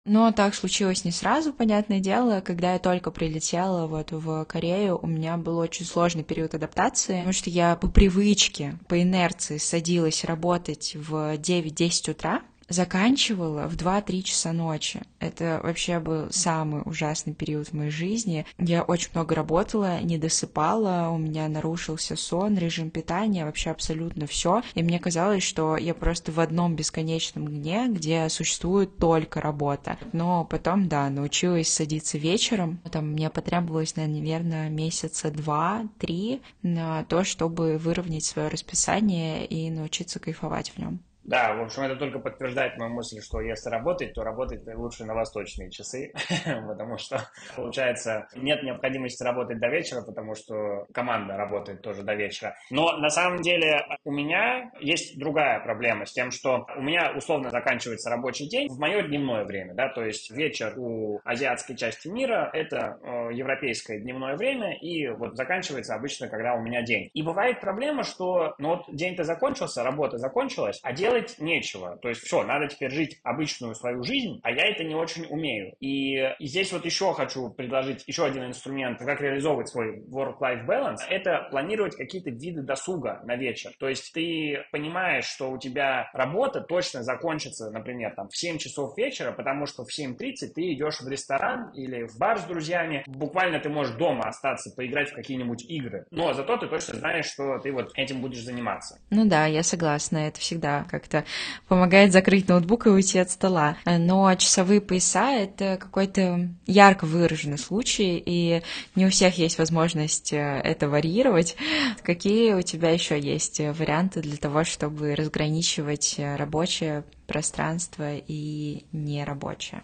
Но так случилось не сразу, понятное дело. Когда я только прилетела вот в Корею, у меня был очень сложный период адаптации, потому что я по привычке, по инерции садилась работать в 9-10 утра, заканчивала в 2-3 часа ночи. Это вообще был самый ужасный период в моей жизни. Я очень много работала, не досыпала, у меня нарушился сон, режим питания, вообще абсолютно все. И мне казалось, что я просто в одном бесконечном дне, где существует только работа. Но потом, да, научилась садиться вечером. Там мне потребовалось, наверное, месяца два-три на то, чтобы выровнять свое расписание и научиться кайфовать в нем. Да, в общем, это только подтверждает мою мысль, что если работать, то работать лучше на восточные часы, потому что, получается, нет необходимости работать до вечера, потому что команда работает тоже до вечера. Но на самом деле у меня есть другая проблема с тем, что у меня условно заканчивается рабочий день в мое дневное время, да, то есть вечер у азиатской части мира это э, европейское дневное время, и вот заканчивается обычно, когда у меня день. И бывает проблема, что, ну вот день-то закончился, работа закончилась, а делать делать нечего. То есть все, надо теперь жить обычную свою жизнь, а я это не очень умею. И, и здесь вот еще хочу предложить еще один инструмент, как реализовывать свой work-life balance. Это планировать какие-то виды досуга на вечер. То есть ты понимаешь, что у тебя работа точно закончится, например, там в 7 часов вечера, потому что в 7.30 ты идешь в ресторан или в бар с друзьями. Буквально ты можешь дома остаться, поиграть в какие-нибудь игры. Но зато ты точно знаешь, что ты вот этим будешь заниматься. Ну да, я согласна. Это всегда как как-то помогает закрыть ноутбук и уйти от стола. Но часовые пояса — это какой-то ярко выраженный случай, и не у всех есть возможность э, это варьировать. Какие у тебя еще есть варианты для того, чтобы разграничивать рабочее пространство и нерабочее?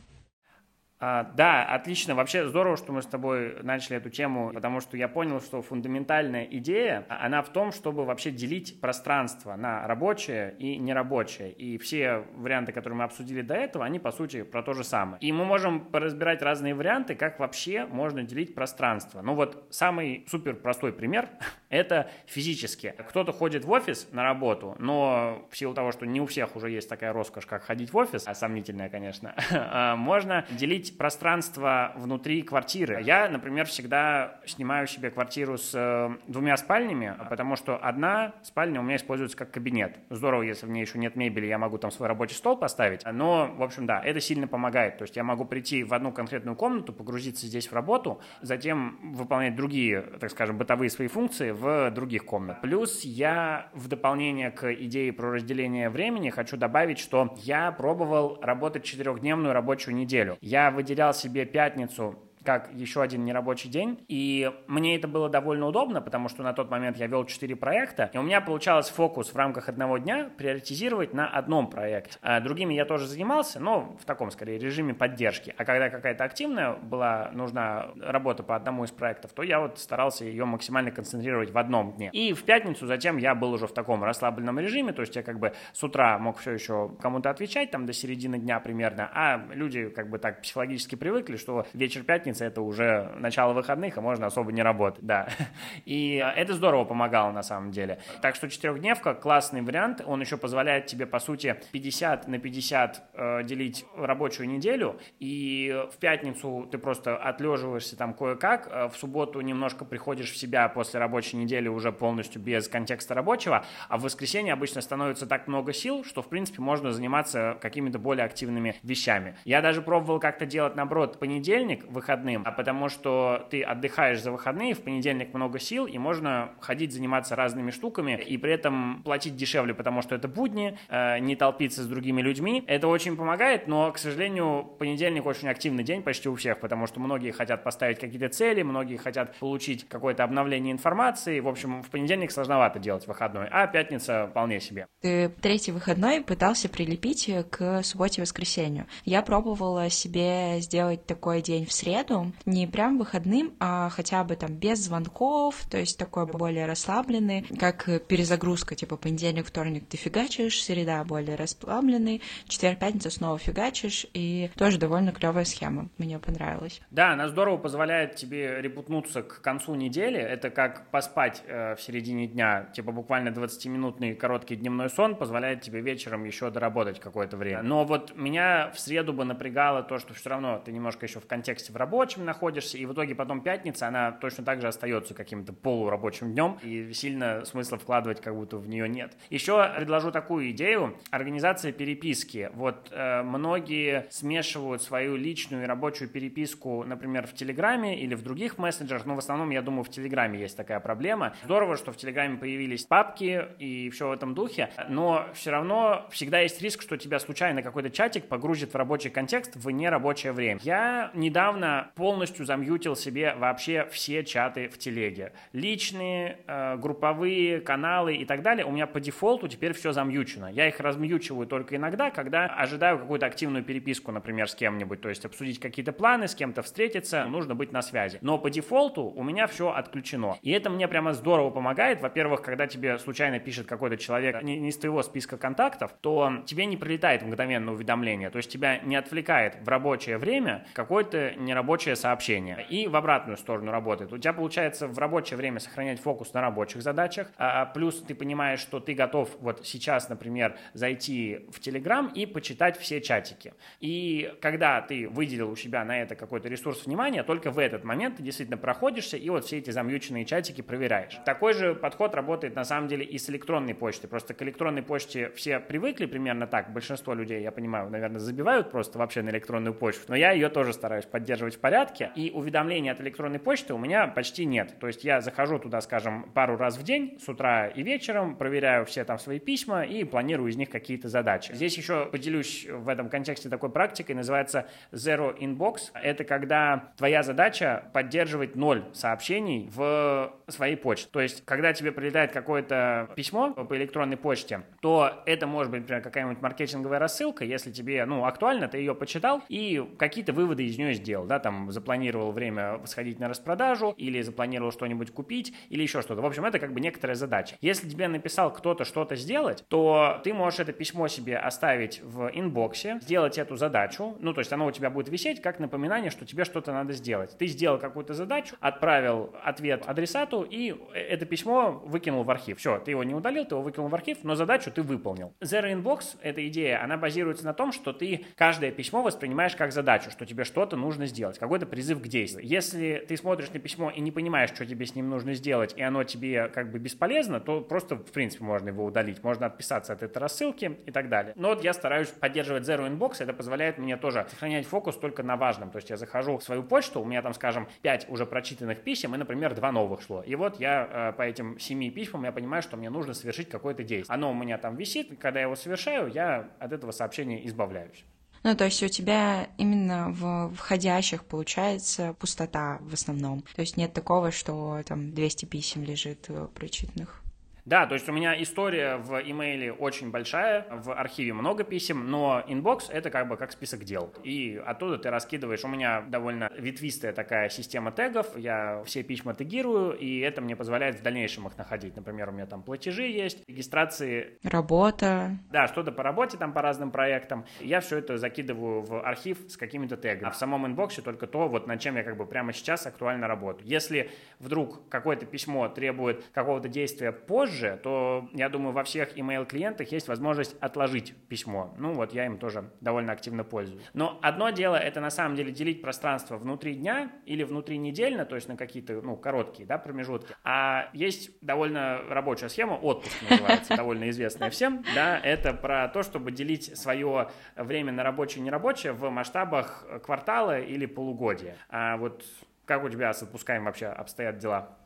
А, да, отлично. Вообще здорово, что мы с тобой начали эту тему, потому что я понял, что фундаментальная идея, она в том, чтобы вообще делить пространство на рабочее и нерабочее. И все варианты, которые мы обсудили до этого, они, по сути, про то же самое. И мы можем поразбирать разные варианты, как вообще можно делить пространство. Ну вот самый супер простой пример – это физически. Кто-то ходит в офис на работу, но в силу того, что не у всех уже есть такая роскошь, как ходить в офис, а сомнительная, конечно, а, можно делить пространство внутри квартиры. Я, например, всегда снимаю себе квартиру с э, двумя спальнями, потому что одна спальня у меня используется как кабинет. Здорово, если в ней еще нет мебели, я могу там свой рабочий стол поставить. Но, в общем, да, это сильно помогает. То есть я могу прийти в одну конкретную комнату, погрузиться здесь в работу, затем выполнять другие, так скажем, бытовые свои функции в других комнатах. Плюс я в дополнение к идее про разделение времени хочу добавить, что я пробовал работать четырехдневную рабочую неделю. Я выделял себе пятницу как еще один нерабочий день. И мне это было довольно удобно, потому что на тот момент я вел 4 проекта, и у меня получалось фокус в рамках одного дня приоритизировать на одном проекте. А другими я тоже занимался, но в таком, скорее, режиме поддержки. А когда какая-то активная была нужна работа по одному из проектов, то я вот старался ее максимально концентрировать в одном дне. И в пятницу затем я был уже в таком расслабленном режиме, то есть я как бы с утра мог все еще кому-то отвечать, там до середины дня примерно, а люди как бы так психологически привыкли, что вечер пятницы пятница это уже начало выходных, и можно особо не работать, да. И это здорово помогало на самом деле. Так что четырехдневка классный вариант, он еще позволяет тебе, по сути, 50 на 50 э, делить рабочую неделю, и в пятницу ты просто отлеживаешься там кое-как, э, в субботу немножко приходишь в себя после рабочей недели уже полностью без контекста рабочего, а в воскресенье обычно становится так много сил, что, в принципе, можно заниматься какими-то более активными вещами. Я даже пробовал как-то делать, наоборот, понедельник выходным, а потому что ты отдыхаешь за выходные, в понедельник много сил, и можно ходить заниматься разными штуками, и при этом платить дешевле, потому что это будни, э, не толпиться с другими людьми. Это очень помогает, но, к сожалению, понедельник очень активный день почти у всех, потому что многие хотят поставить какие-то цели, многие хотят получить какое-то обновление информации. В общем, в понедельник сложновато делать выходной, а пятница вполне себе. Ты третий выходной пытался прилепить к субботе-воскресенью. Я пробовала себе сделать такой день в среду, не прям выходным, а хотя бы там без звонков, то есть такой более расслабленный, как перезагрузка, типа понедельник, вторник ты фигачишь, среда более расслабленный, четверг, пятница снова фигачишь, и тоже довольно клевая схема, мне понравилось. Да, она здорово позволяет тебе репутнуться к концу недели, это как поспать э, в середине дня, типа буквально 20-минутный короткий дневной сон позволяет тебе вечером еще доработать какое-то время. Но вот меня в среду бы напрягало то, что все равно ты немножко еще в контексте в рабочем находишься, и в итоге потом пятница, она точно так же остается каким-то полурабочим днем, и сильно смысла вкладывать как будто в нее нет. Еще предложу такую идею, организация переписки. Вот э, многие смешивают свою личную и рабочую переписку, например, в Телеграме или в других мессенджерах, но в основном, я думаю, в Телеграме есть такая проблема. Здорово, что в Телеграме появились папки и все в этом духе, но все равно всегда есть риск, что тебя случайно какой-то чатик погрузит в рабочий контекст в нерабочее время. Я недавно полностью замьютил себе вообще все чаты в телеге. Личные, э, групповые, каналы и так далее. У меня по дефолту теперь все замьючено. Я их размьючиваю только иногда, когда ожидаю какую-то активную переписку, например, с кем-нибудь. То есть обсудить какие-то планы, с кем-то встретиться, нужно быть на связи. Но по дефолту у меня все отключено. И это мне прямо здорово помогает. Во-первых, когда тебе случайно пишет какой-то человек не, не из твоего списка контактов, то тебе не прилетает мгновенно уведомление. То есть тебя не отвлекает в рабочее время какое-то нерабочее сообщение. И в обратную сторону работает. У тебя получается в рабочее время сохранять фокус на рабочих задачах, а, а плюс ты понимаешь, что ты готов вот сейчас, например, зайти в Telegram и почитать все чатики. И когда ты выделил у себя на это какой-то ресурс внимания, только в этот момент ты действительно проходишься и вот все эти замьюченные чатики проверяешь. Такой же подход работает на самом деле и с электронной почтой. Просто к электронной почте все привыкли примерно так. Большинство людей, я понимаю, наверное, забивают просто вообще на электронную почту. Но я ее тоже стараюсь поддерживать в порядке. И уведомлений от электронной почты у меня почти нет. То есть я захожу туда, скажем, пару раз в день, с утра и вечером, проверяю все там свои письма и планирую из них какие-то задачи. Здесь еще поделюсь в этом контексте такой практикой, называется Zero Inbox. Это когда твоя задача поддерживать ноль сообщений в своей почте. То есть, когда тебе прилетает какое-то письмо по электронной почте, то это может быть, например, какая-нибудь маркетинговая рассылка. Если тебе, ну, актуально, ты ее почитал и какие-то выводы из нее сделал, да, там запланировал время сходить на распродажу или запланировал что-нибудь купить или еще что-то. В общем, это как бы некоторая задача. Если тебе написал кто-то что-то сделать, то ты можешь это письмо себе оставить в инбоксе, сделать эту задачу, ну, то есть оно у тебя будет висеть как напоминание, что тебе что-то надо сделать. Ты сделал какую-то задачу, отправил ответ адресату и это письмо выкинул в архив. Все, ты его не удалил, ты его выкинул в архив, но задачу ты выполнил. Zero Inbox, эта идея, она базируется на том, что ты каждое письмо воспринимаешь как задачу, что тебе что-то нужно сделать, какой-то призыв к действию. Если ты смотришь на письмо и не понимаешь, что тебе с ним нужно сделать, и оно тебе как бы бесполезно, то просто, в принципе, можно его удалить. Можно отписаться от этой рассылки и так далее. Но вот я стараюсь поддерживать Zero Inbox, это позволяет мне тоже сохранять фокус только на важном. То есть я захожу в свою почту, у меня там, скажем, 5 уже прочитанных писем, и, например, 2 новых шло. И вот я э, по этим 7 письмам я понимаю, что мне нужно совершить какое-то действие. Оно у меня там висит, когда я его совершаю, я от этого сообщения избавляюсь. Ну, то есть у тебя именно в входящих получается пустота в основном. То есть нет такого, что там 200 писем лежит э, прочитанных. Да, то есть у меня история в имейле очень большая, в архиве много писем, но inbox — это как бы как список дел. И оттуда ты раскидываешь. У меня довольно ветвистая такая система тегов, я все письма тегирую, и это мне позволяет в дальнейшем их находить. Например, у меня там платежи есть, регистрации. Работа. Да, что-то по работе там, по разным проектам. Я все это закидываю в архив с какими-то тегами. А в самом инбоксе только то, вот над чем я как бы прямо сейчас актуально работаю. Если вдруг какое-то письмо требует какого-то действия позже, то я думаю, во всех email-клиентах есть возможность отложить письмо. Ну вот я им тоже довольно активно пользуюсь. Но одно дело это на самом деле делить пространство внутри дня или внутри недельно, то есть на какие-то ну, короткие да, промежутки. А есть довольно рабочая схема, отпуск называется, довольно известная всем. Да, это про то, чтобы делить свое время на рабочее и нерабочее в масштабах квартала или полугодия. А вот как у тебя с отпускаем вообще обстоят дела?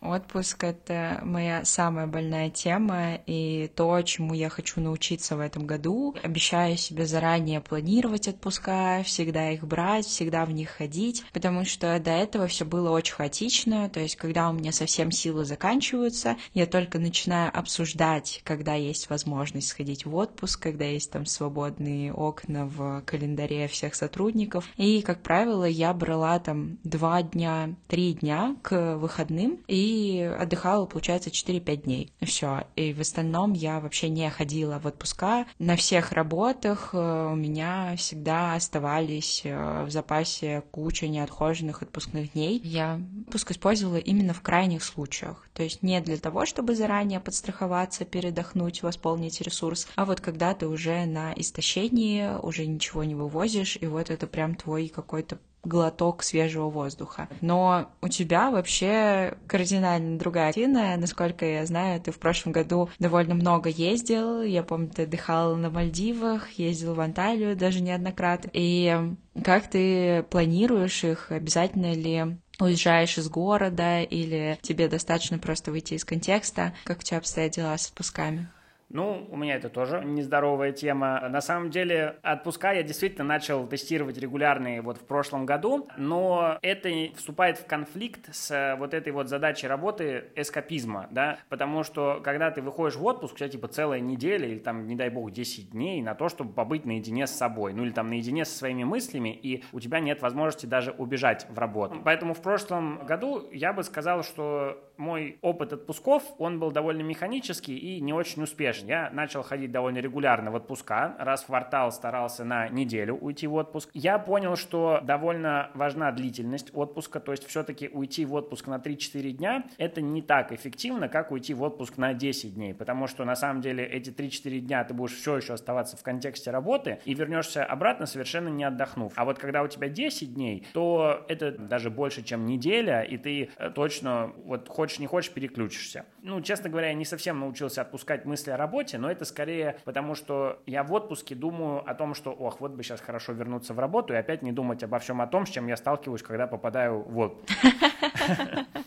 Отпуск — это моя самая больная тема и то, чему я хочу научиться в этом году. Обещаю себе заранее планировать отпуска, всегда их брать, всегда в них ходить, потому что до этого все было очень хаотично, то есть когда у меня совсем силы заканчиваются, я только начинаю обсуждать, когда есть возможность сходить в отпуск, когда есть там свободные окна в календаре всех сотрудников. И, как правило, я брала там два дня, три дня к выходным, и отдыхала, получается, 4-5 дней. Все. И в остальном я вообще не ходила в отпуска. На всех работах э, у меня всегда оставались э, в запасе куча неотхоженных отпускных дней. Я отпуск использовала именно в крайних случаях. То есть не для того, чтобы заранее подстраховаться, передохнуть, восполнить ресурс, а вот когда ты уже на истощении, уже ничего не вывозишь, и вот это прям твой какой-то глоток свежего воздуха. Но у тебя вообще кардинально другая рутина. Насколько я знаю, ты в прошлом году довольно много ездил. Я помню, ты отдыхал на Мальдивах, ездил в Анталию даже неоднократно. И как ты планируешь их? Обязательно ли уезжаешь из города или тебе достаточно просто выйти из контекста? Как у тебя обстоят дела с отпусками? Ну, у меня это тоже нездоровая тема. На самом деле, отпуска я действительно начал тестировать регулярные вот в прошлом году, но это вступает в конфликт с вот этой вот задачей работы эскапизма, да, потому что когда ты выходишь в отпуск, у тебя типа целая неделя или там, не дай бог, 10 дней на то, чтобы побыть наедине с собой, ну или там наедине со своими мыслями, и у тебя нет возможности даже убежать в работу. Поэтому в прошлом году я бы сказал, что мой опыт отпусков, он был довольно механический и не очень успешный. Я начал ходить довольно регулярно в отпуска, раз в квартал старался на неделю уйти в отпуск. Я понял, что довольно важна длительность отпуска, то есть все-таки уйти в отпуск на 3-4 дня – это не так эффективно, как уйти в отпуск на 10 дней, потому что на самом деле эти 3-4 дня ты будешь все еще оставаться в контексте работы и вернешься обратно совершенно не отдохнув. А вот когда у тебя 10 дней, то это даже больше, чем неделя, и ты э, точно вот хочешь хочешь, не хочешь, переключишься. Ну, честно говоря, я не совсем научился отпускать мысли о работе, но это скорее потому, что я в отпуске думаю о том, что, ох, вот бы сейчас хорошо вернуться в работу и опять не думать обо всем о том, с чем я сталкиваюсь, когда попадаю в отпуск.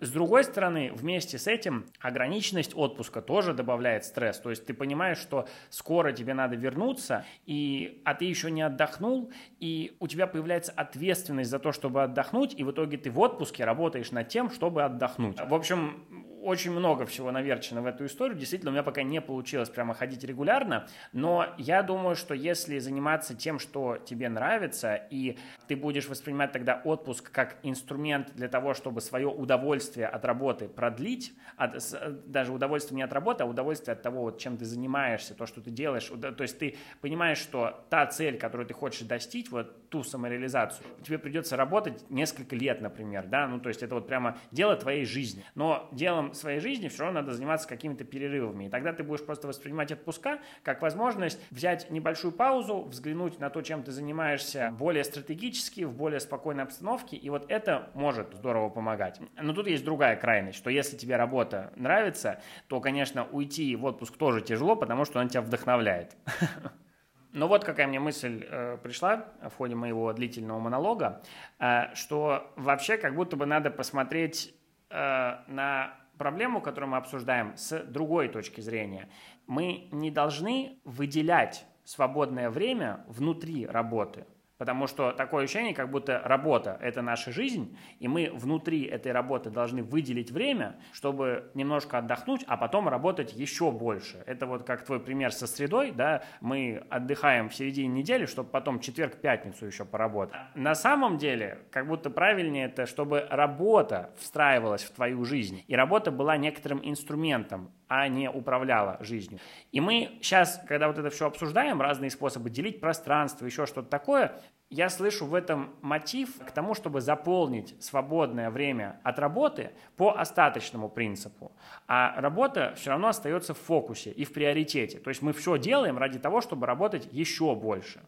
С другой стороны, вместе с этим ограниченность отпуска тоже добавляет стресс. То есть ты понимаешь, что скоро тебе надо вернуться, и, а ты еще не отдохнул, и у тебя появляется ответственность за то, чтобы отдохнуть, и в итоге ты в отпуске работаешь над тем, чтобы отдохнуть. В общем, очень много всего наверчено в эту историю. Действительно, у меня пока не получилось прямо ходить регулярно, но я думаю, что если заниматься тем, что тебе нравится, и ты будешь воспринимать тогда отпуск как инструмент для того, чтобы свое удовольствие от работы продлить, от, даже удовольствие не от работы, а удовольствие от того, вот, чем ты занимаешься, то, что ты делаешь. То есть ты понимаешь, что та цель, которую ты хочешь достичь, вот ту самореализацию, тебе придется работать несколько лет, например, да, ну то есть это вот прямо дело твоей жизни. Но делом своей жизни все равно надо заниматься какими-то перерывами. И тогда ты будешь просто воспринимать отпуска как возможность взять небольшую паузу, взглянуть на то, чем ты занимаешься более стратегически, в более спокойной обстановке, и вот это может здорово помогать. Но тут есть другая крайность, что если тебе работа нравится, то, конечно, уйти в отпуск тоже тяжело, потому что он тебя вдохновляет. Но вот какая мне мысль э, пришла в ходе моего длительного монолога, э, что вообще как будто бы надо посмотреть э, на проблему, которую мы обсуждаем, с другой точки зрения. Мы не должны выделять свободное время внутри работы. Потому что такое ощущение, как будто работа – это наша жизнь, и мы внутри этой работы должны выделить время, чтобы немножко отдохнуть, а потом работать еще больше. Это вот как твой пример со средой, да, мы отдыхаем в середине недели, чтобы потом четверг-пятницу еще поработать. На самом деле, как будто правильнее это, чтобы работа встраивалась в твою жизнь, и работа была некоторым инструментом, а не управляла жизнью. И мы сейчас, когда вот это все обсуждаем, разные способы делить пространство, еще что-то такое, я слышу в этом мотив к тому, чтобы заполнить свободное время от работы по остаточному принципу. А работа все равно остается в фокусе и в приоритете. То есть мы все делаем ради того, чтобы работать еще больше.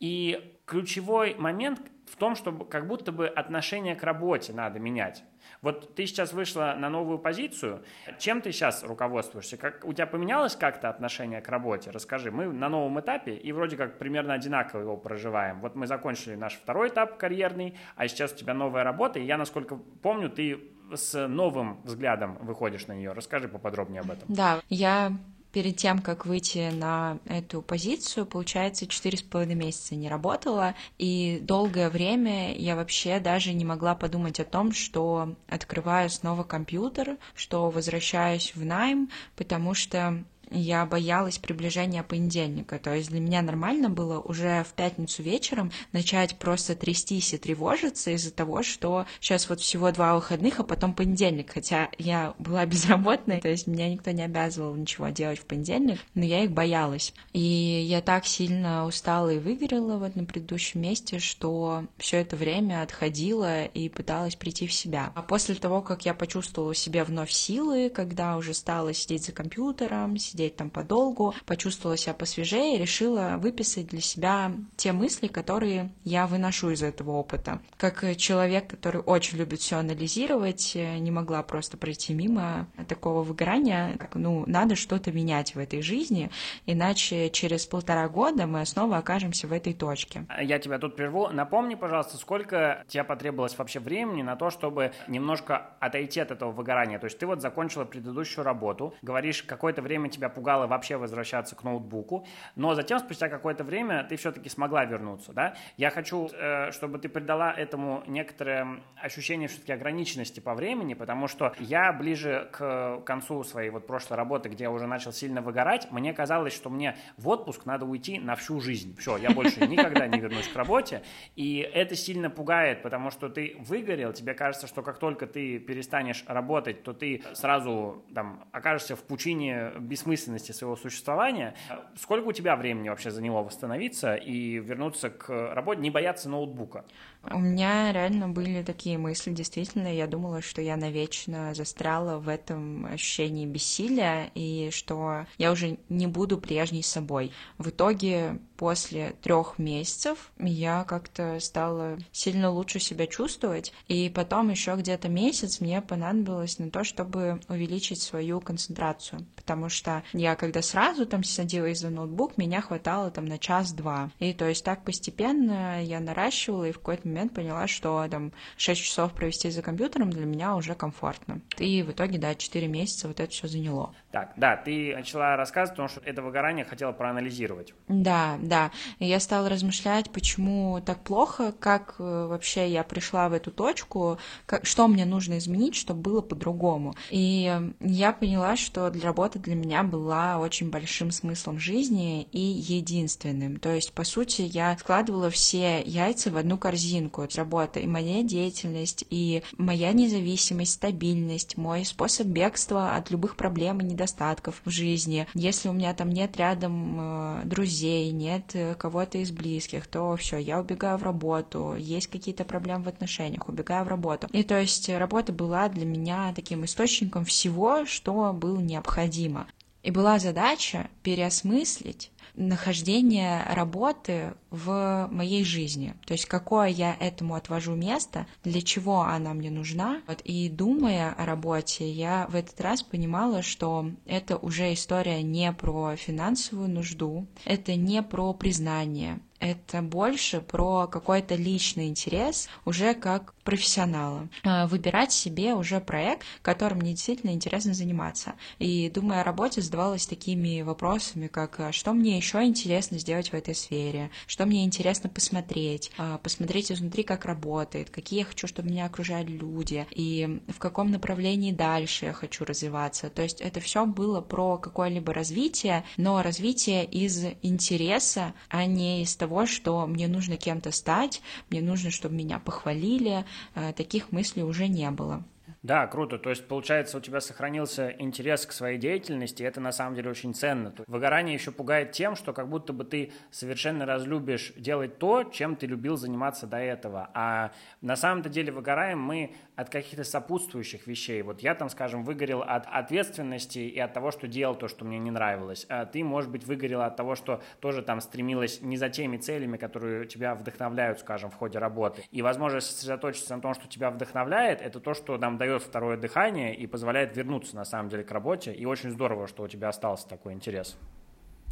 И ключевой момент в том, чтобы как будто бы отношение к работе надо менять. Вот ты сейчас вышла на новую позицию. Чем ты сейчас руководствуешься? Как, у тебя поменялось как-то отношение к работе? Расскажи. Мы на новом этапе и вроде как примерно одинаково его проживаем. Вот мы закончили наш второй этап карьерный, а сейчас у тебя новая работа. И я, насколько помню, ты с новым взглядом выходишь на нее. Расскажи поподробнее об этом. Да, я перед тем, как выйти на эту позицию, получается, четыре с половиной месяца не работала, и долгое время я вообще даже не могла подумать о том, что открываю снова компьютер, что возвращаюсь в найм, потому что я боялась приближения понедельника. То есть для меня нормально было уже в пятницу вечером начать просто трястись и тревожиться из-за того, что сейчас вот всего два выходных, а потом понедельник. Хотя я была безработной, то есть меня никто не обязывал ничего делать в понедельник, но я их боялась. И я так сильно устала и выгорела вот на предыдущем месте, что все это время отходила и пыталась прийти в себя. А после того, как я почувствовала в себе вновь силы, когда уже стала сидеть за компьютером, сидеть там подолгу, почувствовала себя посвежее решила выписать для себя те мысли, которые я выношу из этого опыта. Как человек, который очень любит все анализировать, не могла просто пройти мимо такого выгорания. Как, ну, надо что-то менять в этой жизни, иначе через полтора года мы снова окажемся в этой точке. Я тебя тут прерву. Напомни, пожалуйста, сколько тебе потребовалось вообще времени на то, чтобы немножко отойти от этого выгорания? То есть ты вот закончила предыдущую работу, говоришь, какое-то время тебя тебя пугало вообще возвращаться к ноутбуку, но затем, спустя какое-то время, ты все-таки смогла вернуться, да? Я хочу, э, чтобы ты придала этому некоторое ощущение все-таки ограниченности по времени, потому что я ближе к концу своей вот прошлой работы, где я уже начал сильно выгорать, мне казалось, что мне в отпуск надо уйти на всю жизнь. Все, я больше никогда не вернусь к работе, и это сильно пугает, потому что ты выгорел, тебе кажется, что как только ты перестанешь работать, то ты сразу там окажешься в пучине бессмысленности бессмысленности своего существования. Сколько у тебя времени вообще заняло восстановиться и вернуться к работе, не бояться ноутбука? У меня реально были такие мысли, действительно, я думала, что я навечно застряла в этом ощущении бессилия и что я уже не буду прежней собой. В итоге после трех месяцев я как-то стала сильно лучше себя чувствовать, и потом еще где-то месяц мне понадобилось на то, чтобы увеличить свою концентрацию, потому что я когда сразу там садилась за ноутбук, меня хватало там на час-два, и то есть так постепенно я наращивала, и в какой-то момент поняла, что там 6 часов провести за компьютером для меня уже комфортно. И в итоге, да, 4 месяца вот это все заняло. Так, да, ты начала рассказывать, потому что это выгорание хотела проанализировать. Да, да. И я стала размышлять, почему так плохо, как э, вообще я пришла в эту точку, как, что мне нужно изменить, чтобы было по-другому. И я поняла, что для работы для меня была очень большим смыслом жизни и единственным. То есть, по сути, я складывала все яйца в одну корзинку. Работа и моя деятельность, и моя независимость, стабильность, мой способ бегства от любых проблем и недостатков в жизни, если у меня там нет рядом э, друзей, нет э, кого-то из близких, то все, я убегаю в работу, есть какие-то проблемы в отношениях, убегаю в работу. И то есть работа была для меня таким источником всего, что было необходимо. И была задача переосмыслить нахождение работы в моей жизни. То есть какое я этому отвожу место, для чего она мне нужна. Вот, и думая о работе, я в этот раз понимала, что это уже история не про финансовую нужду, это не про признание, это больше про какой-то личный интерес, уже как профессионала, э, выбирать себе уже проект, которым мне действительно интересно заниматься. И думая о работе, задавалась такими вопросами, как «А что мне еще интересно сделать в этой сфере, что мне интересно посмотреть, а, посмотреть изнутри, как работает, какие я хочу, чтобы меня окружали люди, и в каком направлении дальше я хочу развиваться. То есть это все было про какое-либо развитие, но развитие из интереса, а не из того, что мне нужно кем-то стать, мне нужно, чтобы меня похвалили. А, таких мыслей уже не было. Да, круто. То есть, получается, у тебя сохранился интерес к своей деятельности, и это на самом деле очень ценно. Выгорание еще пугает тем, что как будто бы ты совершенно разлюбишь делать то, чем ты любил заниматься до этого. А на самом-то деле выгораем мы от каких-то сопутствующих вещей. Вот я там, скажем, выгорел от ответственности и от того, что делал то, что мне не нравилось. А ты, может быть, выгорела от того, что тоже там стремилась не за теми целями, которые тебя вдохновляют, скажем, в ходе работы. И возможность сосредоточиться на том, что тебя вдохновляет, это то, что нам дает второе дыхание и позволяет вернуться, на самом деле, к работе. И очень здорово, что у тебя остался такой интерес.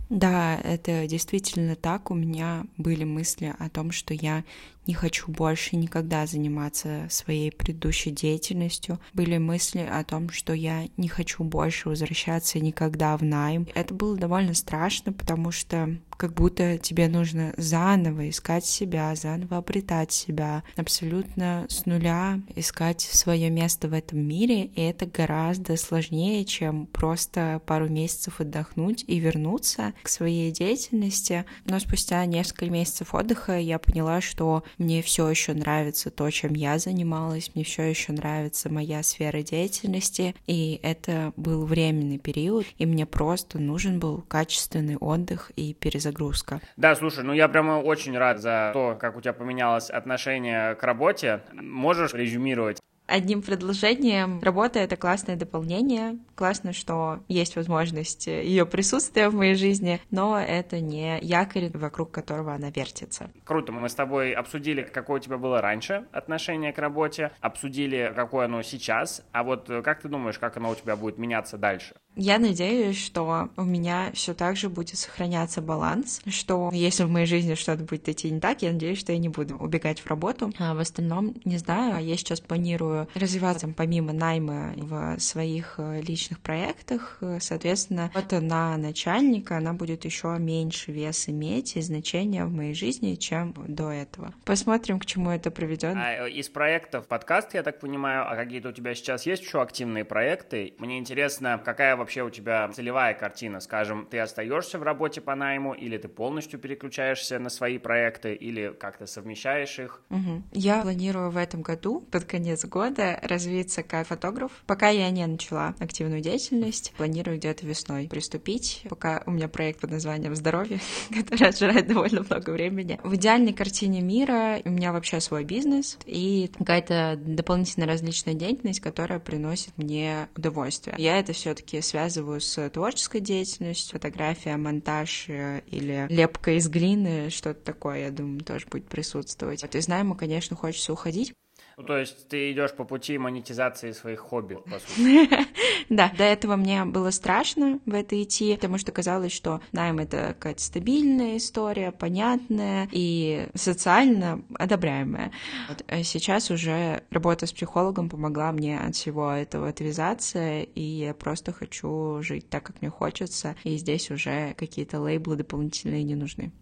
Да, это действительно так. У меня были мысли о том, что я не хочу больше никогда заниматься своей предыдущей деятельностью. Были мысли о том, что я не хочу больше возвращаться никогда в найм. Это было довольно страшно, потому что как будто тебе нужно заново искать себя, заново обретать себя, абсолютно с нуля искать свое место в этом мире, и это гораздо сложнее, чем просто пару месяцев отдохнуть и вернуться к своей деятельности. Но спустя несколько месяцев отдыха я поняла, что мне все еще нравится то, чем я занималась, мне все еще нравится моя сфера деятельности, и это был временный период, и мне просто нужен был качественный отдых и перезагрузка. Да, слушай, ну я прямо очень рад за то, как у тебя поменялось отношение к работе. Можешь резюмировать? Одним предложением. Работа — это классное дополнение. Классно, что есть возможность ее присутствия в моей жизни, но это не якорь, вокруг которого она вертится. Круто. Мы с тобой обсудили, какое у тебя было раньше отношение к работе, обсудили, какое оно сейчас. А вот как ты думаешь, как оно у тебя будет меняться дальше? Я надеюсь, что у меня все так же будет сохраняться баланс, что если в моей жизни что-то будет идти не так, я надеюсь, что я не буду убегать в работу. А в остальном, не знаю, я сейчас планирую развиваться помимо найма в своих э, личных проектах. Соответственно, вот на начальника она будет еще меньше вес иметь и значения в моей жизни, чем до этого. Посмотрим, к чему это приведет. А из проектов подкаст, я так понимаю, а какие-то у тебя сейчас есть еще активные проекты? Мне интересно, какая вообще у тебя целевая картина? Скажем, ты остаешься в работе по найму, или ты полностью переключаешься на свои проекты, или как-то совмещаешь их? Угу. Я планирую в этом году, под конец года, развиться как фотограф. Пока я не начала активную деятельность, планирую где-то весной приступить, пока у меня проект под названием «Здоровье», который отжирает довольно много времени. В идеальной картине мира у меня вообще свой бизнес и какая-то дополнительная различная деятельность, которая приносит мне удовольствие. Я это все таки связываю с творческой деятельностью, фотография, монтаж э, или лепка из глины, что-то такое, я думаю, тоже будет присутствовать. Вот из найма, конечно, хочется уходить, ну, то есть ты идешь по пути монетизации своих хобби, по сути. Да, до этого мне было страшно в это идти, потому что казалось, что найм — это какая-то стабильная история, понятная и социально одобряемая. А сейчас уже работа с психологом помогла мне от всего этого отвязаться, и я просто хочу жить так, как мне хочется, и здесь уже какие-то лейблы дополнительные не нужны.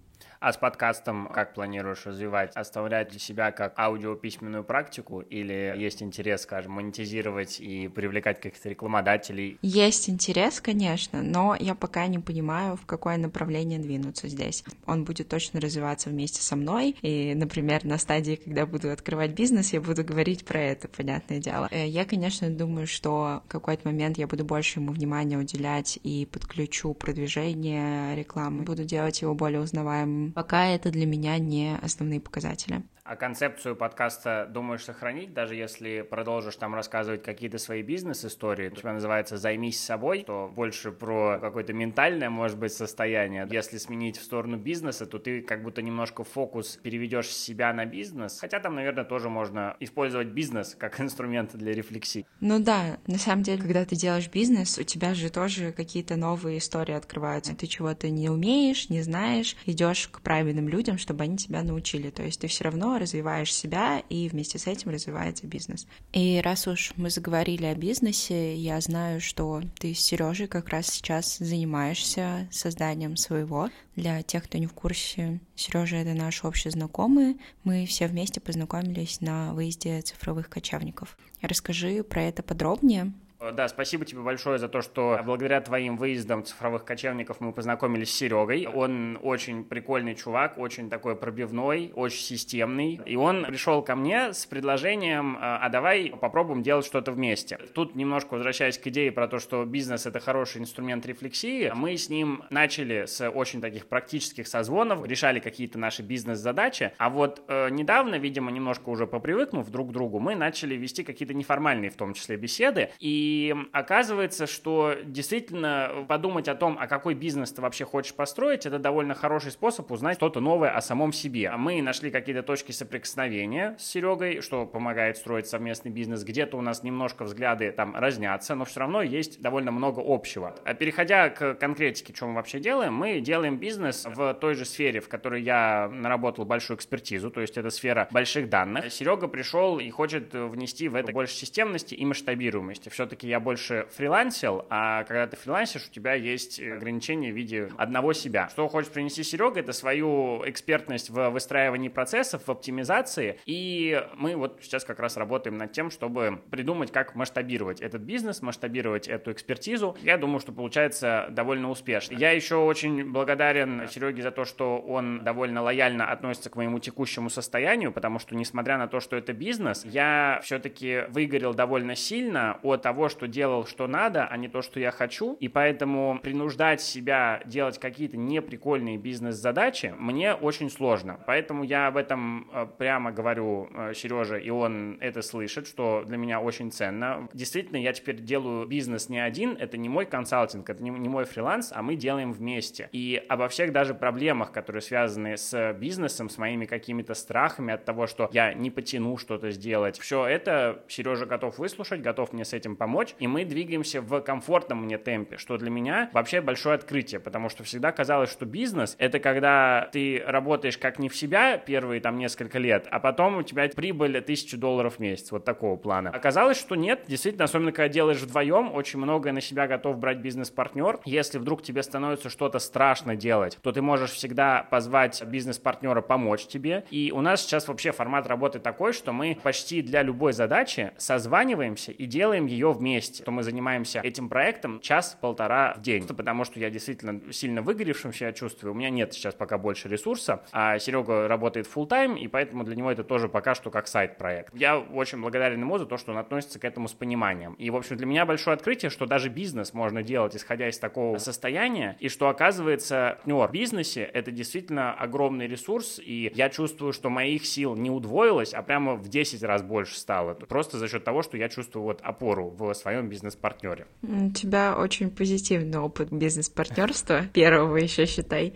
А с подкастом как планируешь развивать? Оставлять для себя как аудиописьменную практику или есть интерес, скажем, монетизировать и привлекать каких-то рекламодателей? Есть интерес, конечно, но я пока не понимаю, в какое направление двинуться здесь. Он будет точно развиваться вместе со мной, и, например, на стадии, когда буду открывать бизнес, я буду говорить про это, понятное дело. Э, я, конечно, думаю, что в какой-то момент я буду больше ему внимания уделять и подключу продвижение рекламы, буду делать его более узнаваемым Пока это для меня не основные показатели. А концепцию подкаста думаешь сохранить, даже если продолжишь там рассказывать какие-то свои бизнес-истории? У тебя называется «Займись собой», то больше про какое-то ментальное, может быть, состояние. Если сменить в сторону бизнеса, то ты как будто немножко фокус переведешь себя на бизнес. Хотя там, наверное, тоже можно использовать бизнес как инструмент для рефлексии. Ну да, на самом деле, когда ты делаешь бизнес, у тебя же тоже какие-то новые истории открываются. Ты чего-то не умеешь, не знаешь, идешь к правильным людям, чтобы они тебя научили. То есть ты все равно развиваешь себя, и вместе с этим развивается бизнес. И раз уж мы заговорили о бизнесе, я знаю, что ты с Сережей как раз сейчас занимаешься созданием своего. Для тех, кто не в курсе, Сережа это наш общий знакомый. Мы все вместе познакомились на выезде цифровых кочевников. Расскажи про это подробнее, да, спасибо тебе большое за то, что благодаря твоим выездам цифровых кочевников мы познакомились с Серегой. Он очень прикольный чувак, очень такой пробивной, очень системный. И он пришел ко мне с предложением, э, а давай попробуем делать что-то вместе. Тут немножко возвращаясь к идее про то, что бизнес — это хороший инструмент рефлексии, мы с ним начали с очень таких практических созвонов, решали какие-то наши бизнес-задачи, а вот э, недавно, видимо, немножко уже попривыкнув друг к другу, мы начали вести какие-то неформальные, в том числе, беседы, и и оказывается, что действительно подумать о том, а какой бизнес ты вообще хочешь построить, это довольно хороший способ узнать что-то новое о самом себе. Мы нашли какие-то точки соприкосновения с Серегой, что помогает строить совместный бизнес. Где-то у нас немножко взгляды там разнятся, но все равно есть довольно много общего. А переходя к конкретике, что мы вообще делаем, мы делаем бизнес в той же сфере, в которой я наработал большую экспертизу, то есть это сфера больших данных. Серега пришел и хочет внести в это больше системности и масштабируемости. Все-таки все-таки я больше фрилансил, а когда ты фрилансишь, у тебя есть ограничения в виде одного себя. Что хочет принести Серега, это свою экспертность в выстраивании процессов, в оптимизации, и мы вот сейчас как раз работаем над тем, чтобы придумать, как масштабировать этот бизнес, масштабировать эту экспертизу. Я думаю, что получается довольно успешно. Я еще очень благодарен Сереге за то, что он довольно лояльно относится к моему текущему состоянию, потому что, несмотря на то, что это бизнес, я все-таки выгорел довольно сильно от того, что делал, что надо, а не то, что я хочу. И поэтому принуждать себя делать какие-то неприкольные бизнес-задачи мне очень сложно. Поэтому я об этом э, прямо говорю э, Сереже, и он это слышит, что для меня очень ценно. Действительно, я теперь делаю бизнес не один, это не мой консалтинг, это не, не мой фриланс, а мы делаем вместе. И обо всех даже проблемах, которые связаны с бизнесом, с моими какими-то страхами от того, что я не потяну что-то сделать, все это Сережа готов выслушать, готов мне с этим помочь, помочь, и мы двигаемся в комфортном мне темпе, что для меня вообще большое открытие, потому что всегда казалось, что бизнес — это когда ты работаешь как не в себя первые там несколько лет, а потом у тебя прибыль тысячу долларов в месяц, вот такого плана. Оказалось, что нет, действительно, особенно когда делаешь вдвоем, очень многое на себя готов брать бизнес-партнер. Если вдруг тебе становится что-то страшно делать, то ты можешь всегда позвать бизнес-партнера помочь тебе. И у нас сейчас вообще формат работы такой, что мы почти для любой задачи созваниваемся и делаем ее вместе вместе, то мы занимаемся этим проектом час-полтора в день. Потому что я действительно сильно выгоревшим себя чувствую. У меня нет сейчас пока больше ресурса, а Серега работает full тайм и поэтому для него это тоже пока что как сайт-проект. Я очень благодарен ему за то, что он относится к этому с пониманием. И, в общем, для меня большое открытие, что даже бизнес можно делать, исходя из такого состояния, и что, оказывается, партнер в бизнесе — это действительно огромный ресурс, и я чувствую, что моих сил не удвоилось, а прямо в 10 раз больше стало. Просто за счет того, что я чувствую вот опору в своем бизнес-партнере. У тебя очень позитивный опыт бизнес-партнерства, первого еще считай.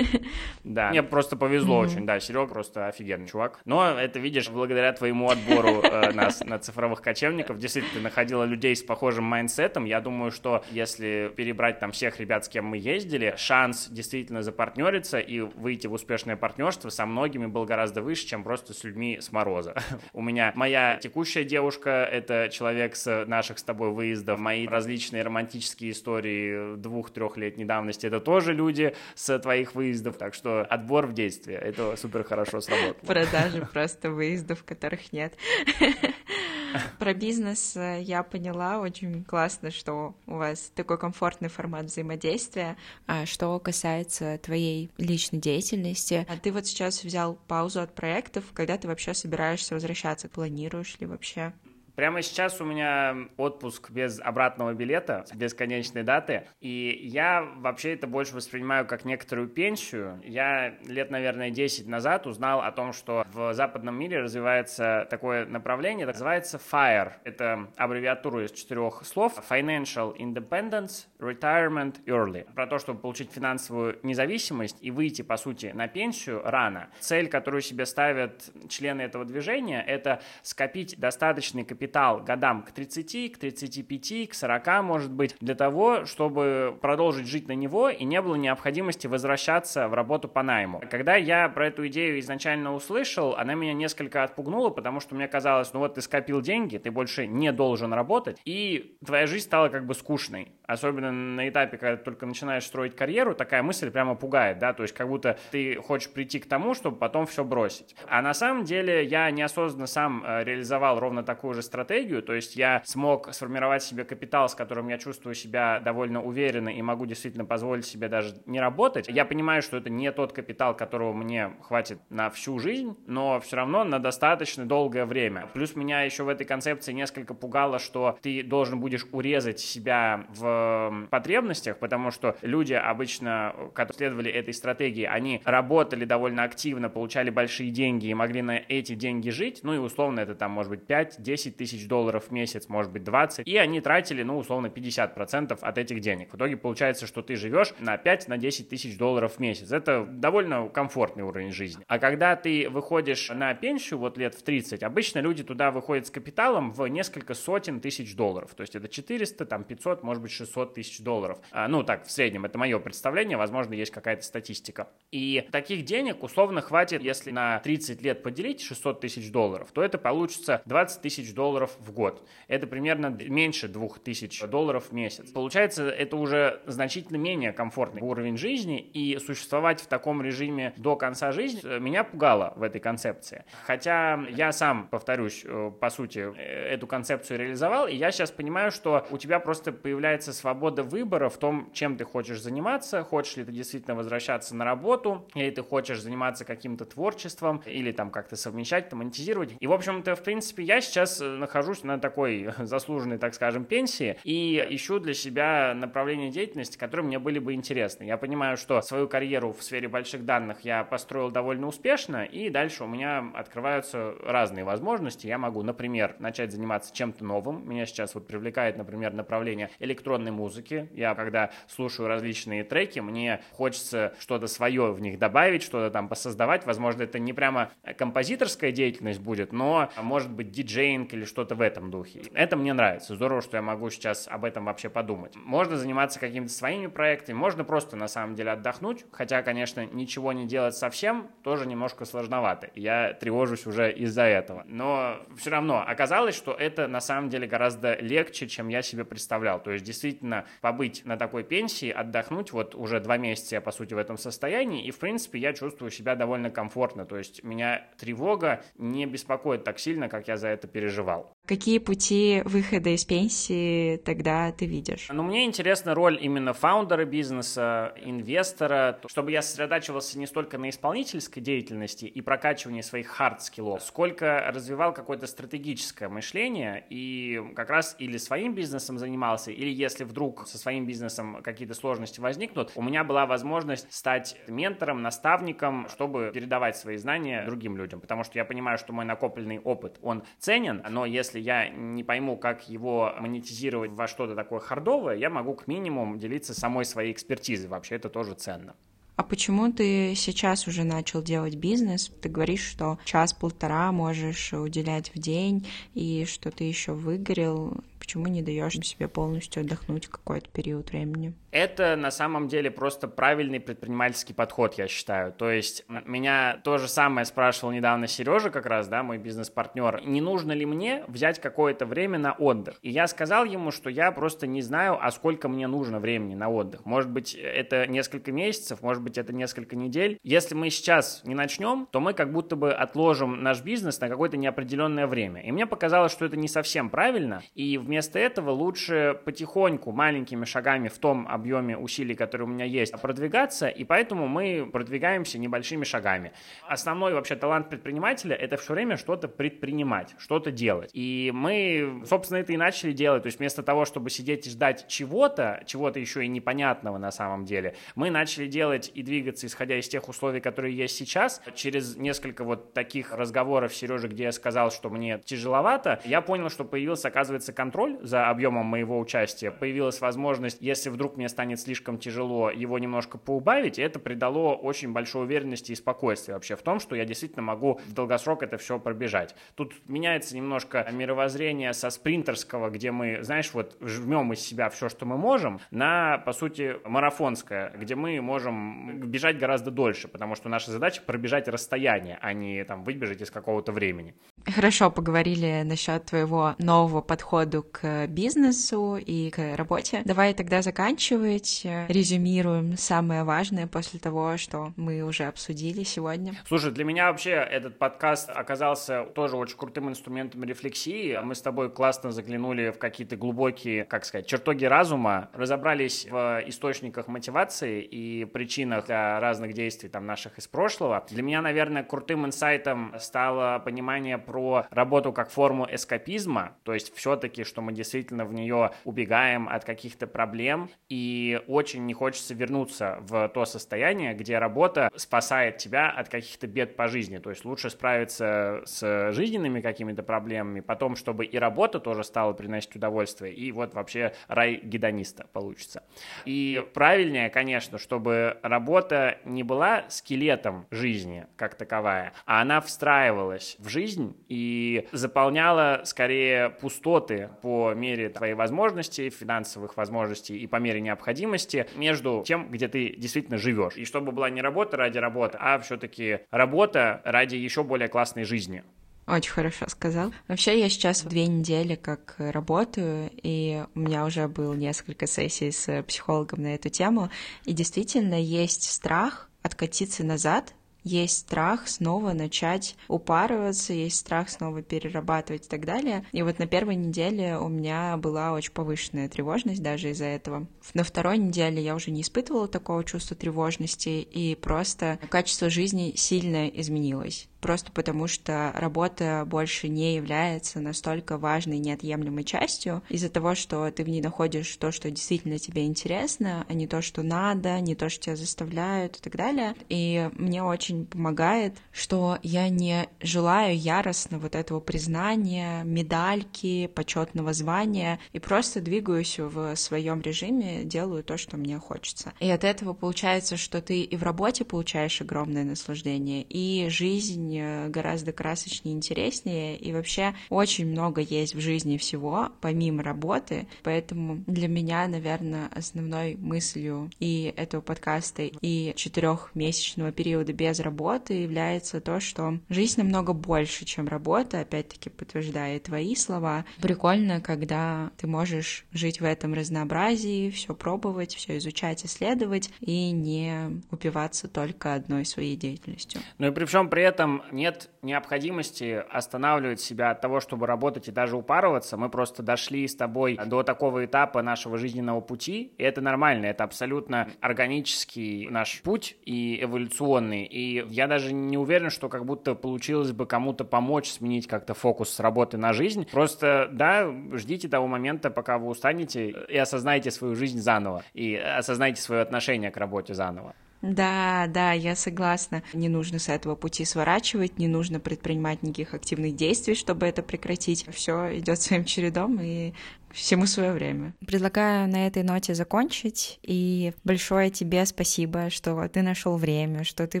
Да, мне просто повезло mm-hmm. очень, да, Серега просто офигенный чувак. Но это, видишь, благодаря твоему отбору э, нас на цифровых кочевников, действительно, находила людей с похожим майндсетом. Я думаю, что если перебрать там всех ребят, с кем мы ездили, шанс действительно запартнериться и выйти в успешное партнерство со многими был гораздо выше, чем просто с людьми с мороза. У меня моя текущая девушка — это человек с наших с тобой выездов, мои различные романтические истории двух-трехлетней давности — это тоже люди с твоих выездов, так что отбор в действии. Это супер хорошо сработало. Продажи просто выездов, которых нет. Про бизнес э, я поняла очень классно, что у вас такой комфортный формат взаимодействия. А что касается твоей личной деятельности, а ты вот сейчас взял паузу от проектов, когда ты вообще собираешься возвращаться? Планируешь ли вообще? Прямо сейчас у меня отпуск без обратного билета, без конечной даты, и я вообще это больше воспринимаю как некоторую пенсию. Я лет, наверное, 10 назад узнал о том, что в западном мире развивается такое направление, называется FIRE. Это аббревиатура из четырех слов. Financial Independence, Retirement Early. Про то, чтобы получить финансовую независимость и выйти, по сути, на пенсию рано. Цель, которую себе ставят члены этого движения, это скопить достаточный капитал капитал годам к 30, к 35, к 40, может быть, для того, чтобы продолжить жить на него и не было необходимости возвращаться в работу по найму. Когда я про эту идею изначально услышал, она меня несколько отпугнула, потому что мне казалось, ну вот ты скопил деньги, ты больше не должен работать, и твоя жизнь стала как бы скучной. Особенно на этапе, когда ты только начинаешь строить карьеру, такая мысль прямо пугает, да, то есть как будто ты хочешь прийти к тому, чтобы потом все бросить. А на самом деле я неосознанно сам э, реализовал ровно такую же стратегию, то есть я смог сформировать себе капитал, с которым я чувствую себя довольно уверенно и могу действительно позволить себе даже не работать. Я понимаю, что это не тот капитал, которого мне хватит на всю жизнь, но все равно на достаточно долгое время. Плюс меня еще в этой концепции несколько пугало, что ты должен будешь урезать себя в потребностях, потому что люди обычно, которые следовали этой стратегии, они работали довольно активно, получали большие деньги и могли на эти деньги жить, ну и условно это там может быть 5-10 тысяч долларов в месяц, может быть 20, и они тратили, ну условно 50% от этих денег. В итоге получается, что ты живешь на 5 на 10 тысяч долларов в месяц. Это довольно комфортный уровень жизни. А когда ты выходишь на пенсию, вот лет в 30, обычно люди туда выходят с капиталом в несколько сотен тысяч долларов. То есть это 400, там 500, может быть 600 тысяч долларов. А, ну так, в среднем, это мое представление, возможно, есть какая-то статистика. И таких денег условно хватит, если на 30 лет поделить 600 тысяч долларов, то это получится 20 тысяч долларов в год. Это примерно меньше 2000 долларов в месяц. Получается, это уже значительно менее комфортный уровень жизни, и существовать в таком режиме до конца жизни э, меня пугало в этой концепции. Хотя я сам, повторюсь, э, по сути, э, эту концепцию реализовал, и я сейчас понимаю, что у тебя просто появляется свобода выбора в том, чем ты хочешь заниматься, хочешь ли ты действительно возвращаться на работу, или ты хочешь заниматься каким-то творчеством, или там как-то совмещать, там, монетизировать. И, в общем-то, в принципе, я сейчас нахожусь на такой заслуженной, так скажем, пенсии и ищу для себя направление деятельности, которые мне были бы интересны. Я понимаю, что свою карьеру в сфере больших данных я построил довольно успешно, и дальше у меня открываются разные возможности. Я могу, например, начать заниматься чем-то новым. Меня сейчас вот привлекает, например, направление электронной музыки. Я, когда слушаю различные треки, мне хочется что-то свое в них добавить, что-то там посоздавать. Возможно, это не прямо композиторская деятельность будет, но может быть диджейнг или что-то в этом духе. Это мне нравится. Здорово, что я могу сейчас об этом вообще подумать. Можно заниматься какими-то своими проектами, можно просто на самом деле отдохнуть, хотя, конечно, ничего не делать совсем тоже немножко сложновато. Я тревожусь уже из-за этого. Но все равно оказалось, что это на самом деле гораздо легче, чем я себе представлял. То есть действительно побыть на такой пенсии, отдохнуть, вот уже два месяца я, по сути, в этом состоянии, и, в принципе, я чувствую себя довольно комфортно. То есть меня тревога не беспокоит так сильно, как я за это переживал. well. Какие пути выхода из пенсии тогда ты видишь? Ну, мне интересна роль именно фаундера бизнеса, инвестора, чтобы я сосредотачивался не столько на исполнительской деятельности и прокачивании своих хард-скиллов, сколько развивал какое-то стратегическое мышление и как раз или своим бизнесом занимался, или если вдруг со своим бизнесом какие-то сложности возникнут, у меня была возможность стать ментором, наставником, чтобы передавать свои знания другим людям, потому что я понимаю, что мой накопленный опыт, он ценен, но если если я не пойму, как его монетизировать во что-то такое хардовое, я могу как минимум делиться самой своей экспертизой. Вообще это тоже ценно. А почему ты сейчас уже начал делать бизнес? Ты говоришь, что час-полтора можешь уделять в день, и что ты еще выгорел. Почему не даешь себе полностью отдохнуть какой-то период времени? Это на самом деле просто правильный предпринимательский подход, я считаю. То есть меня то же самое спрашивал недавно Сережа как раз, да, мой бизнес-партнер, не нужно ли мне взять какое-то время на отдых. И я сказал ему, что я просто не знаю, а сколько мне нужно времени на отдых. Может быть, это несколько месяцев, может быть, это несколько недель. Если мы сейчас не начнем, то мы как будто бы отложим наш бизнес на какое-то неопределенное время. И мне показалось, что это не совсем правильно, и вместо этого лучше потихоньку, маленькими шагами в том объеме, усилий, которые у меня есть, продвигаться, и поэтому мы продвигаемся небольшими шагами. Основной вообще талант предпринимателя — это все время что-то предпринимать, что-то делать. И мы, собственно, это и начали делать. То есть вместо того, чтобы сидеть и ждать чего-то, чего-то еще и непонятного на самом деле, мы начали делать и двигаться, исходя из тех условий, которые есть сейчас. Через несколько вот таких разговоров с Сережей, где я сказал, что мне тяжеловато, я понял, что появился, оказывается, контроль за объемом моего участия. Появилась возможность, если вдруг мне станет слишком тяжело, его немножко поубавить, и это придало очень большой уверенности и спокойствия вообще в том, что я действительно могу в долгосрок это все пробежать. Тут меняется немножко мировоззрение со спринтерского, где мы, знаешь, вот жмем из себя все, что мы можем, на, по сути, марафонское, где мы можем бежать гораздо дольше, потому что наша задача пробежать расстояние, а не там выбежать из какого-то времени. Хорошо поговорили насчет твоего нового подхода к бизнесу и к работе. Давай тогда заканчивать, резюмируем самое важное после того, что мы уже обсудили сегодня. Слушай, для меня вообще этот подкаст оказался тоже очень крутым инструментом рефлексии. Мы с тобой классно заглянули в какие-то глубокие, как сказать, чертоги разума, разобрались в источниках мотивации и причинах для разных действий там наших из прошлого. Для меня, наверное, крутым инсайтом стало понимание про работу как форму эскапизма, то есть все-таки, что мы действительно в нее убегаем от каких-то проблем, и очень не хочется вернуться в то состояние, где работа спасает тебя от каких-то бед по жизни, то есть лучше справиться с жизненными какими-то проблемами, потом, чтобы и работа тоже стала приносить удовольствие, и вот вообще рай гедониста получится. И правильнее, конечно, чтобы работа не была скелетом жизни как таковая, а она встраивалась в жизнь и заполняла скорее пустоты по мере твоей возможностей, финансовых возможностей и по мере необходимости между тем, где ты действительно живешь. И чтобы была не работа ради работы, а все-таки работа ради еще более классной жизни. Очень хорошо сказал. Вообще, я сейчас две недели как работаю, и у меня уже было несколько сессий с психологом на эту тему, и действительно есть страх откатиться назад, есть страх снова начать упарываться, есть страх снова перерабатывать и так далее. И вот на первой неделе у меня была очень повышенная тревожность даже из-за этого. На второй неделе я уже не испытывала такого чувства тревожности, и просто качество жизни сильно изменилось просто потому что работа больше не является настолько важной, неотъемлемой частью из-за того, что ты в ней находишь то, что действительно тебе интересно, а не то, что надо, не то, что тебя заставляют и так далее. И мне очень помогает, что я не желаю яростно вот этого признания, медальки, почетного звания, и просто двигаюсь в своем режиме, делаю то, что мне хочется. И от этого получается, что ты и в работе получаешь огромное наслаждение, и жизнь жизнь гораздо красочнее, интереснее, и вообще очень много есть в жизни всего, помимо работы, поэтому для меня, наверное, основной мыслью и этого подкаста, и четырехмесячного периода без работы является то, что жизнь намного больше, чем работа, опять-таки подтверждая твои слова. Прикольно, когда ты можешь жить в этом разнообразии, все пробовать, все изучать, исследовать и не упиваться только одной своей деятельностью. Ну и при всем при нет необходимости останавливать себя от того, чтобы работать и даже упарываться. Мы просто дошли с тобой до такого этапа нашего жизненного пути, и это нормально, это абсолютно органический наш путь и эволюционный. И я даже не уверен, что как будто получилось бы кому-то помочь сменить как-то фокус с работы на жизнь. Просто, да, ждите того момента, пока вы устанете и осознаете свою жизнь заново, и осознаете свое отношение к работе заново. Да, да, я согласна. Не нужно с этого пути сворачивать, не нужно предпринимать никаких активных действий, чтобы это прекратить. Все идет своим чередом, и всему свое время. Предлагаю на этой ноте закончить. И большое тебе спасибо, что ты нашел время, что ты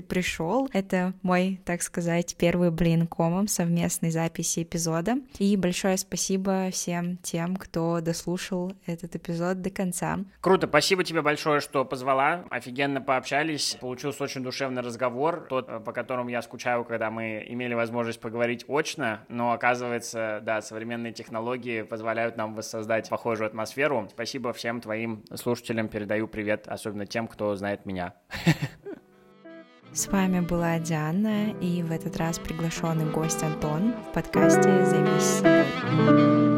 пришел. Это мой, так сказать, первый блин комом совместной записи эпизода. И большое спасибо всем тем, кто дослушал этот эпизод до конца. Круто, спасибо тебе большое, что позвала. Офигенно пообщались. Получился очень душевный разговор, тот, по которому я скучаю, когда мы имели возможность поговорить очно. Но оказывается, да, современные технологии позволяют нам воссоздать создать похожую атмосферу. Спасибо всем твоим слушателям, передаю привет, особенно тем, кто знает меня. С вами была Диана и в этот раз приглашенный гость Антон в подкасте «Займись собой».